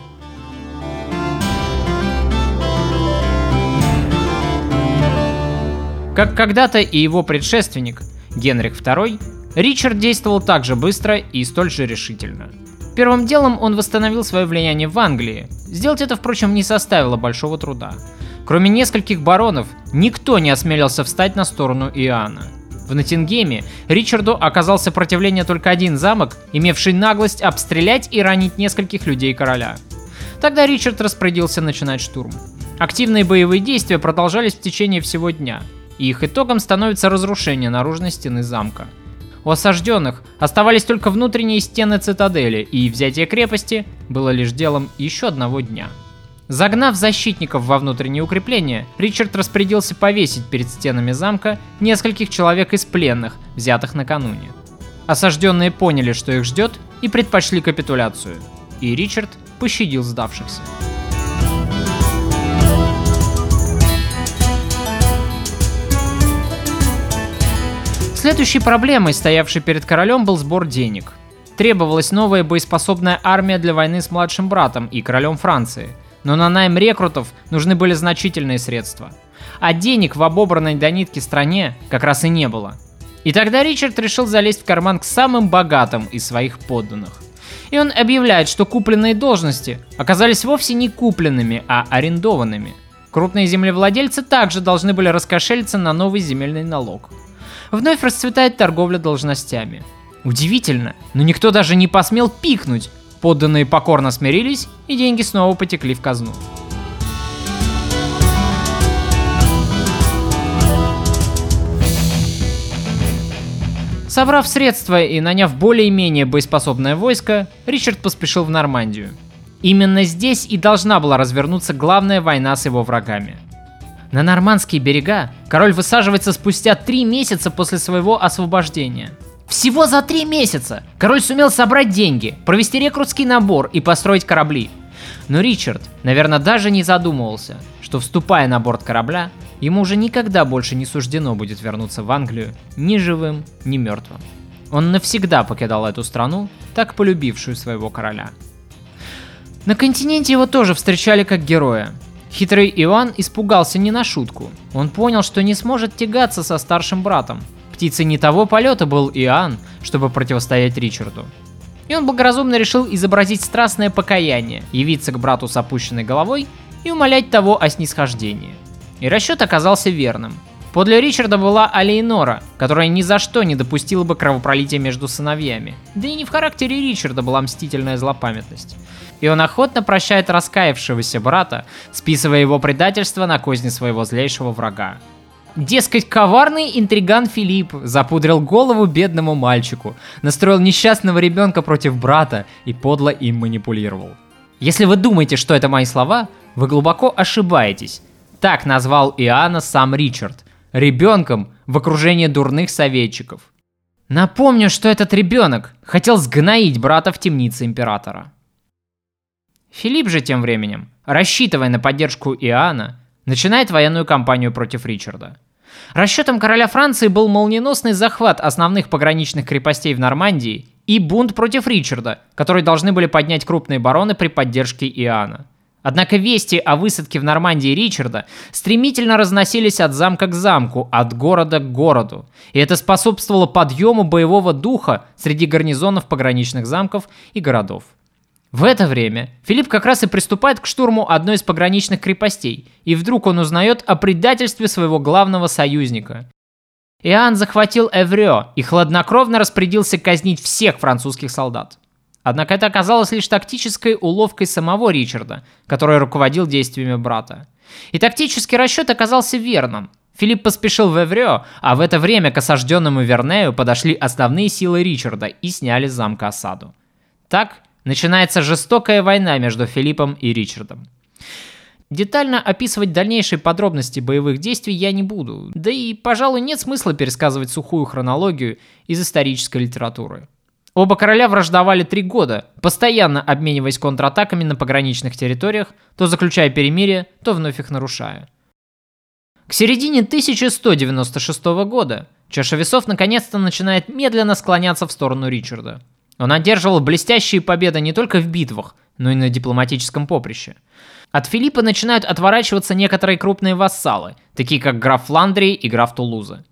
Как когда-то и его предшественник, Генрих II, Ричард действовал так же быстро и столь же решительно. Первым делом он восстановил свое влияние в Англии. Сделать это, впрочем, не составило большого труда. Кроме нескольких баронов, никто не осмелился встать на сторону Иоанна. В Ноттингеме Ричарду оказал сопротивление только один замок, имевший наглость обстрелять и ранить нескольких людей короля. Тогда Ричард распорядился начинать штурм. Активные боевые действия продолжались в течение всего дня – и их итогом становится разрушение наружной стены замка. У осажденных оставались только внутренние стены цитадели, и взятие крепости было лишь делом еще одного дня. Загнав защитников во внутренние укрепления, Ричард распорядился повесить перед стенами замка нескольких человек из пленных, взятых накануне. Осажденные поняли, что их ждет, и предпочли капитуляцию. И Ричард пощадил сдавшихся. Следующей проблемой, стоявшей перед королем, был сбор денег. Требовалась новая боеспособная армия для войны с младшим братом и королем Франции. Но на найм рекрутов нужны были значительные средства. А денег в обобранной до нитки стране как раз и не было. И тогда Ричард решил залезть в карман к самым богатым из своих подданных. И он объявляет, что купленные должности оказались вовсе не купленными, а арендованными. Крупные землевладельцы также должны были раскошелиться на новый земельный налог. Вновь расцветает торговля должностями. Удивительно, но никто даже не посмел пикнуть. Подданные покорно смирились, и деньги снова потекли в казну. Собрав средства и наняв более-менее боеспособное войско, Ричард поспешил в Нормандию. Именно здесь и должна была развернуться главная война с его врагами. На нормандские берега король высаживается спустя три месяца после своего освобождения. Всего за три месяца король сумел собрать деньги, провести рекрутский набор и построить корабли. Но Ричард, наверное, даже не задумывался, что вступая на борт корабля, ему уже никогда больше не суждено будет вернуться в Англию ни живым, ни мертвым. Он навсегда покидал эту страну, так полюбившую своего короля. На континенте его тоже встречали как героя. Хитрый Иван испугался не на шутку. Он понял, что не сможет тягаться со старшим братом. Птицей не того полета был Иоанн, чтобы противостоять Ричарду. И он благоразумно решил изобразить страстное покаяние, явиться к брату с опущенной головой и умолять того о снисхождении. И расчет оказался верным. Подле Ричарда была Алейнора, которая ни за что не допустила бы кровопролития между сыновьями. Да и не в характере Ричарда была мстительная злопамятность. И он охотно прощает раскаявшегося брата, списывая его предательство на козни своего злейшего врага. Дескать, коварный интриган Филипп запудрил голову бедному мальчику, настроил несчастного ребенка против брата и подло им манипулировал. Если вы думаете, что это мои слова, вы глубоко ошибаетесь. Так назвал Иоанна сам Ричард, ребенком в окружении дурных советчиков. Напомню, что этот ребенок хотел сгноить брата в темнице императора. Филипп же тем временем, рассчитывая на поддержку Иоанна, начинает военную кампанию против Ричарда. Расчетом короля Франции был молниеносный захват основных пограничных крепостей в Нормандии и бунт против Ричарда, который должны были поднять крупные бароны при поддержке Иоанна. Однако вести о высадке в Нормандии Ричарда стремительно разносились от замка к замку, от города к городу. И это способствовало подъему боевого духа среди гарнизонов пограничных замков и городов. В это время Филипп как раз и приступает к штурму одной из пограничных крепостей, и вдруг он узнает о предательстве своего главного союзника. Иоанн захватил Эврео и хладнокровно распорядился казнить всех французских солдат. Однако это оказалось лишь тактической уловкой самого Ричарда, который руководил действиями брата. И тактический расчет оказался верным. Филипп поспешил в Эврео, а в это время к осажденному Вернею подошли основные силы Ричарда и сняли с замка осаду. Так начинается жестокая война между Филиппом и Ричардом. Детально описывать дальнейшие подробности боевых действий я не буду, да и, пожалуй, нет смысла пересказывать сухую хронологию из исторической литературы. Оба короля враждовали три года, постоянно обмениваясь контратаками на пограничных территориях, то заключая перемирие, то вновь их нарушая. К середине 1196 года чаша весов наконец-то начинает медленно склоняться в сторону Ричарда. Он одерживал блестящие победы не только в битвах, но и на дипломатическом поприще. От Филиппа начинают отворачиваться некоторые крупные вассалы, такие как граф Фландрии и граф Тулузы.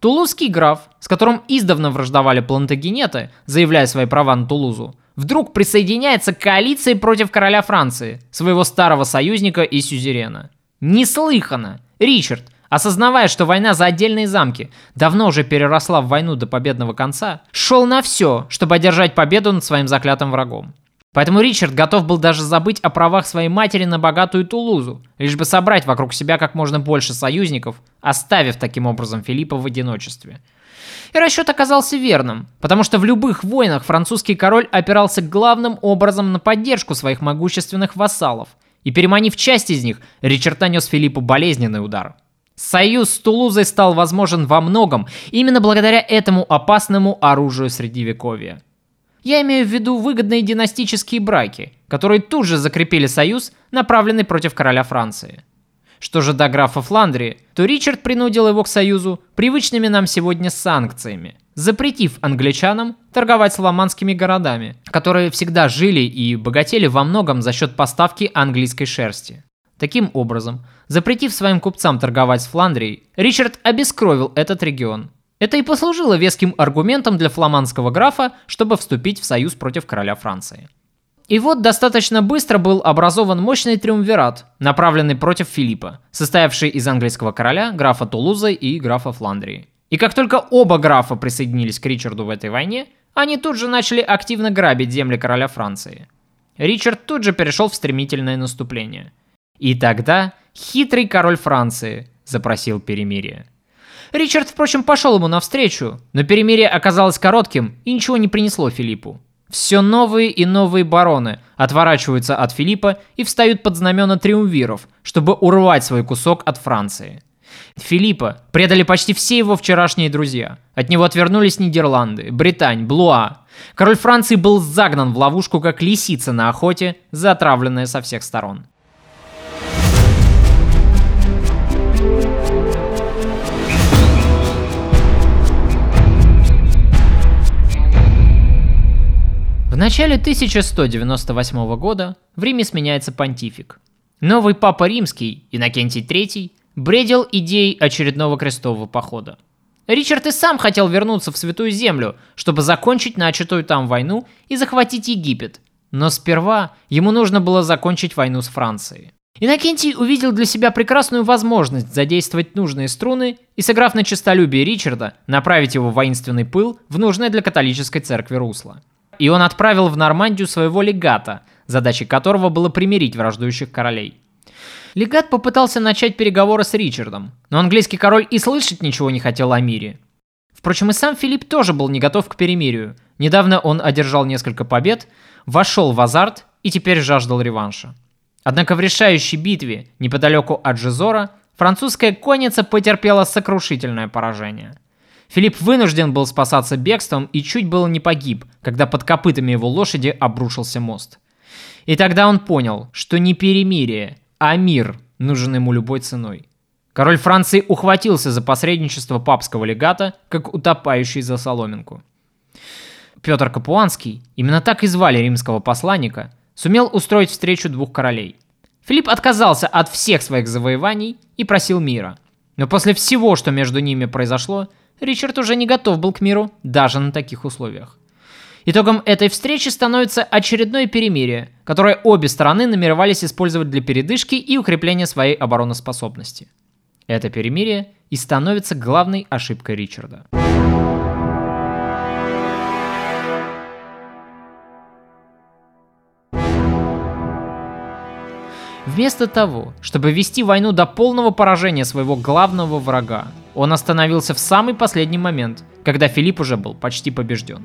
Тулузский граф, с которым издавна враждовали плантагенеты, заявляя свои права на Тулузу, вдруг присоединяется к коалиции против короля Франции, своего старого союзника и сюзерена. Неслыханно! Ричард, осознавая, что война за отдельные замки давно уже переросла в войну до победного конца, шел на все, чтобы одержать победу над своим заклятым врагом. Поэтому Ричард готов был даже забыть о правах своей матери на богатую Тулузу, лишь бы собрать вокруг себя как можно больше союзников, оставив таким образом Филиппа в одиночестве. И расчет оказался верным, потому что в любых войнах французский король опирался главным образом на поддержку своих могущественных вассалов, и переманив часть из них, Ричард нанес Филиппу болезненный удар. Союз с Тулузой стал возможен во многом именно благодаря этому опасному оружию Средневековья. Я имею в виду выгодные династические браки, которые тут же закрепили союз, направленный против короля Франции. Что же до графа Фландрии, то Ричард принудил его к союзу привычными нам сегодня санкциями, запретив англичанам торговать с фламандскими городами, которые всегда жили и богатели во многом за счет поставки английской шерсти. Таким образом, запретив своим купцам торговать с Фландрией, Ричард обескровил этот регион, это и послужило веским аргументом для фламандского графа, чтобы вступить в союз против короля Франции. И вот достаточно быстро был образован мощный триумвират, направленный против Филиппа, состоявший из английского короля, графа Тулуза и графа Фландрии. И как только оба графа присоединились к Ричарду в этой войне, они тут же начали активно грабить земли короля Франции. Ричард тут же перешел в стремительное наступление. И тогда хитрый король Франции запросил перемирие. Ричард, впрочем, пошел ему навстречу, но перемирие оказалось коротким и ничего не принесло Филиппу. Все новые и новые бароны отворачиваются от Филиппа и встают под знамена триумвиров, чтобы урвать свой кусок от Франции. Филиппа предали почти все его вчерашние друзья. От него отвернулись Нидерланды, Британь, Блуа. Король Франции был загнан в ловушку, как лисица на охоте, затравленная со всех сторон. В начале 1198 года в Риме сменяется понтифик. Новый папа римский, Иннокентий III, бредил идеей очередного крестового похода. Ричард и сам хотел вернуться в Святую Землю, чтобы закончить начатую там войну и захватить Египет. Но сперва ему нужно было закончить войну с Францией. Иннокентий увидел для себя прекрасную возможность задействовать нужные струны и, сыграв на честолюбие Ричарда, направить его воинственный пыл в нужное для католической церкви русло. И он отправил в Нормандию своего легата, задачей которого было примирить враждующих королей. Легат попытался начать переговоры с Ричардом, но английский король и слышать ничего не хотел о мире. Впрочем, и сам Филипп тоже был не готов к перемирию. Недавно он одержал несколько побед, вошел в азарт и теперь жаждал реванша. Однако в решающей битве неподалеку от Жизора французская конница потерпела сокрушительное поражение – Филипп вынужден был спасаться бегством и чуть было не погиб, когда под копытами его лошади обрушился мост. И тогда он понял, что не перемирие, а мир нужен ему любой ценой. Король Франции ухватился за посредничество папского легата, как утопающий за соломинку. Петр Капуанский, именно так и звали римского посланника, сумел устроить встречу двух королей. Филипп отказался от всех своих завоеваний и просил мира. Но после всего, что между ними произошло, Ричард уже не готов был к миру даже на таких условиях. Итогом этой встречи становится очередное перемирие, которое обе стороны намеревались использовать для передышки и укрепления своей обороноспособности. Это перемирие и становится главной ошибкой Ричарда. Вместо того, чтобы вести войну до полного поражения своего главного врага, он остановился в самый последний момент, когда Филипп уже был почти побежден.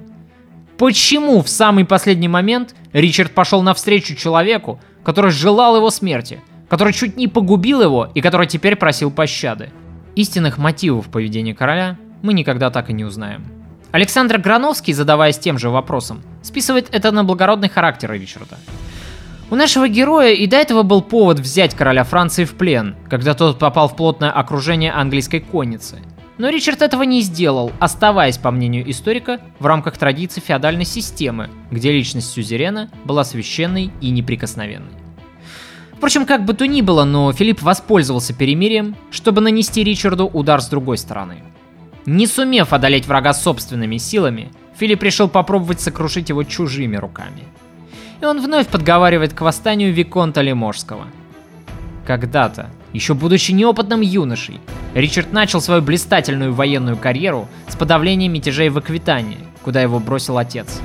Почему в самый последний момент Ричард пошел навстречу человеку, который желал его смерти, который чуть не погубил его и который теперь просил пощады? Истинных мотивов поведения короля мы никогда так и не узнаем. Александр Грановский, задаваясь тем же вопросом, списывает это на благородный характер Ричарда. У нашего героя и до этого был повод взять короля Франции в плен, когда тот попал в плотное окружение английской конницы. Но Ричард этого не сделал, оставаясь, по мнению историка, в рамках традиций феодальной системы, где личность сюзерена была священной и неприкосновенной. Впрочем, как бы то ни было, но Филипп воспользовался перемирием, чтобы нанести Ричарду удар с другой стороны. Не сумев одолеть врага собственными силами, Филипп решил попробовать сокрушить его чужими руками – и он вновь подговаривает к восстанию Виконта Леможского. Когда-то, еще будучи неопытным юношей, Ричард начал свою блистательную военную карьеру с подавления мятежей в Аквитании, куда его бросил отец.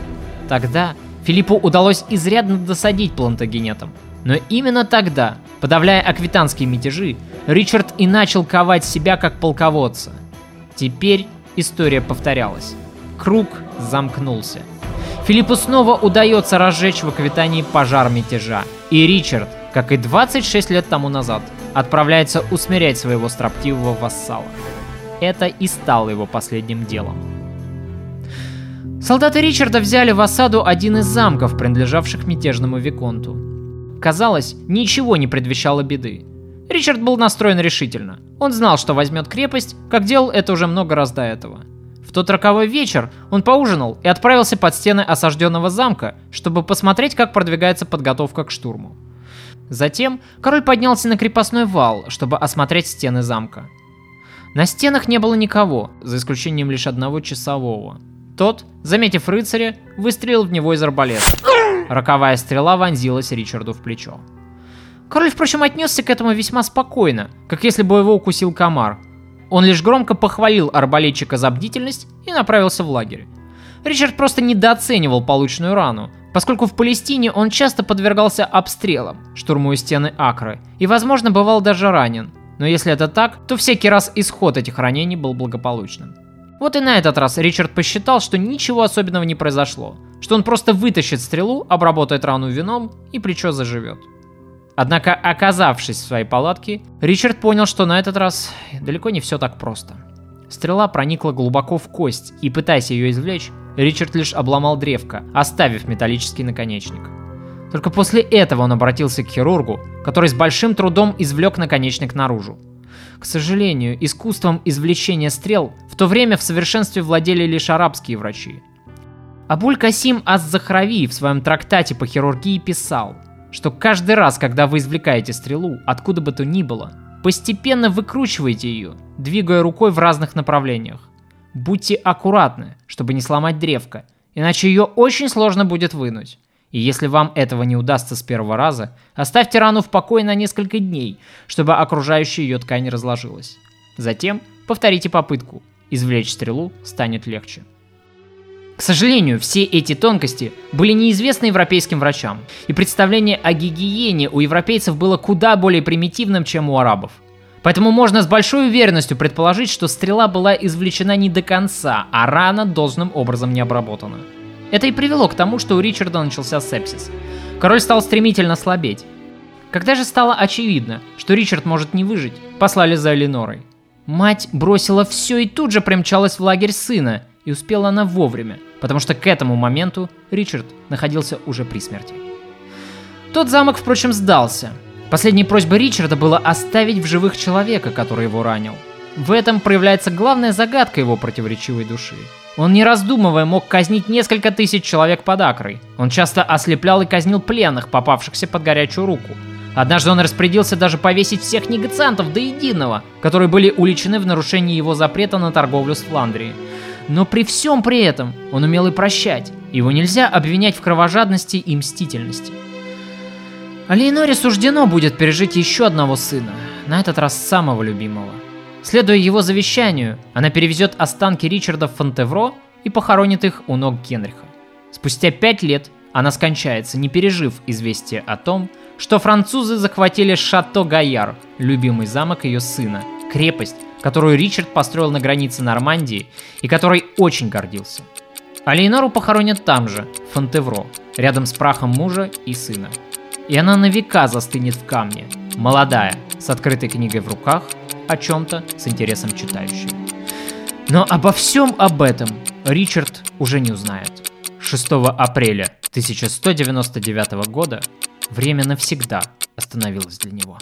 Тогда Филиппу удалось изрядно досадить плантагенетам. Но именно тогда, подавляя аквитанские мятежи, Ричард и начал ковать себя как полководца. Теперь история повторялась. Круг замкнулся. Филиппу снова удается разжечь в Аквитании пожар мятежа. И Ричард, как и 26 лет тому назад, отправляется усмирять своего строптивого вассала. Это и стало его последним делом. Солдаты Ричарда взяли в осаду один из замков, принадлежавших мятежному Виконту. Казалось, ничего не предвещало беды. Ричард был настроен решительно. Он знал, что возьмет крепость, как делал это уже много раз до этого. Тот роковой вечер он поужинал и отправился под стены осажденного замка, чтобы посмотреть, как продвигается подготовка к штурму. Затем король поднялся на крепостной вал, чтобы осмотреть стены замка. На стенах не было никого, за исключением лишь одного часового. Тот, заметив рыцаря, выстрелил в него из арбалета. Роковая стрела вонзилась Ричарду в плечо. Король, впрочем, отнесся к этому весьма спокойно, как если бы его укусил комар. Он лишь громко похвалил арбалетчика за бдительность и направился в лагерь. Ричард просто недооценивал полученную рану, поскольку в Палестине он часто подвергался обстрелам, штурмуя стены Акры, и, возможно, бывал даже ранен. Но если это так, то всякий раз исход этих ранений был благополучным. Вот и на этот раз Ричард посчитал, что ничего особенного не произошло, что он просто вытащит стрелу, обработает рану вином и плечо заживет. Однако, оказавшись в своей палатке, Ричард понял, что на этот раз далеко не все так просто. Стрела проникла глубоко в кость, и пытаясь ее извлечь, Ричард лишь обломал древко, оставив металлический наконечник. Только после этого он обратился к хирургу, который с большим трудом извлек наконечник наружу. К сожалению, искусством извлечения стрел в то время в совершенстве владели лишь арабские врачи. Абуль Касим Аз-Захрави в своем трактате по хирургии писал, что каждый раз, когда вы извлекаете стрелу, откуда бы то ни было, постепенно выкручивайте ее, двигая рукой в разных направлениях. Будьте аккуратны, чтобы не сломать древко, иначе ее очень сложно будет вынуть. И если вам этого не удастся с первого раза, оставьте рану в покое на несколько дней, чтобы окружающая ее ткань разложилась. Затем повторите попытку. Извлечь стрелу станет легче. К сожалению, все эти тонкости были неизвестны европейским врачам, и представление о гигиене у европейцев было куда более примитивным, чем у арабов. Поэтому можно с большой уверенностью предположить, что стрела была извлечена не до конца, а рана должным образом не обработана. Это и привело к тому, что у Ричарда начался сепсис. Король стал стремительно слабеть. Когда же стало очевидно, что Ричард может не выжить, послали за Эленорой. Мать бросила все и тут же примчалась в лагерь сына, и успела она вовремя, потому что к этому моменту Ричард находился уже при смерти. Тот замок, впрочем, сдался, Последней просьбой Ричарда было оставить в живых человека, который его ранил. В этом проявляется главная загадка его противоречивой души. Он не раздумывая мог казнить несколько тысяч человек под Акрой. Он часто ослеплял и казнил пленных, попавшихся под горячую руку. Однажды он распорядился даже повесить всех негациантов до единого, которые были уличены в нарушении его запрета на торговлю с Фландрией. Но при всем при этом он умел и прощать. Его нельзя обвинять в кровожадности и мстительности. А Лейноре суждено будет пережить еще одного сына, на этот раз самого любимого. Следуя его завещанию, она перевезет останки Ричарда в Фонтевро и похоронит их у ног Генриха. Спустя пять лет она скончается, не пережив известие о том, что французы захватили Шато Гаяр, любимый замок ее сына, крепость, которую Ричард построил на границе Нормандии и которой очень гордился. А похоронят там же, в Фонтевро, рядом с прахом мужа и сына и она на века застынет в камне, молодая, с открытой книгой в руках, о чем-то с интересом читающей. Но обо всем об этом Ричард уже не узнает. 6 апреля 1199 года время навсегда остановилось для него.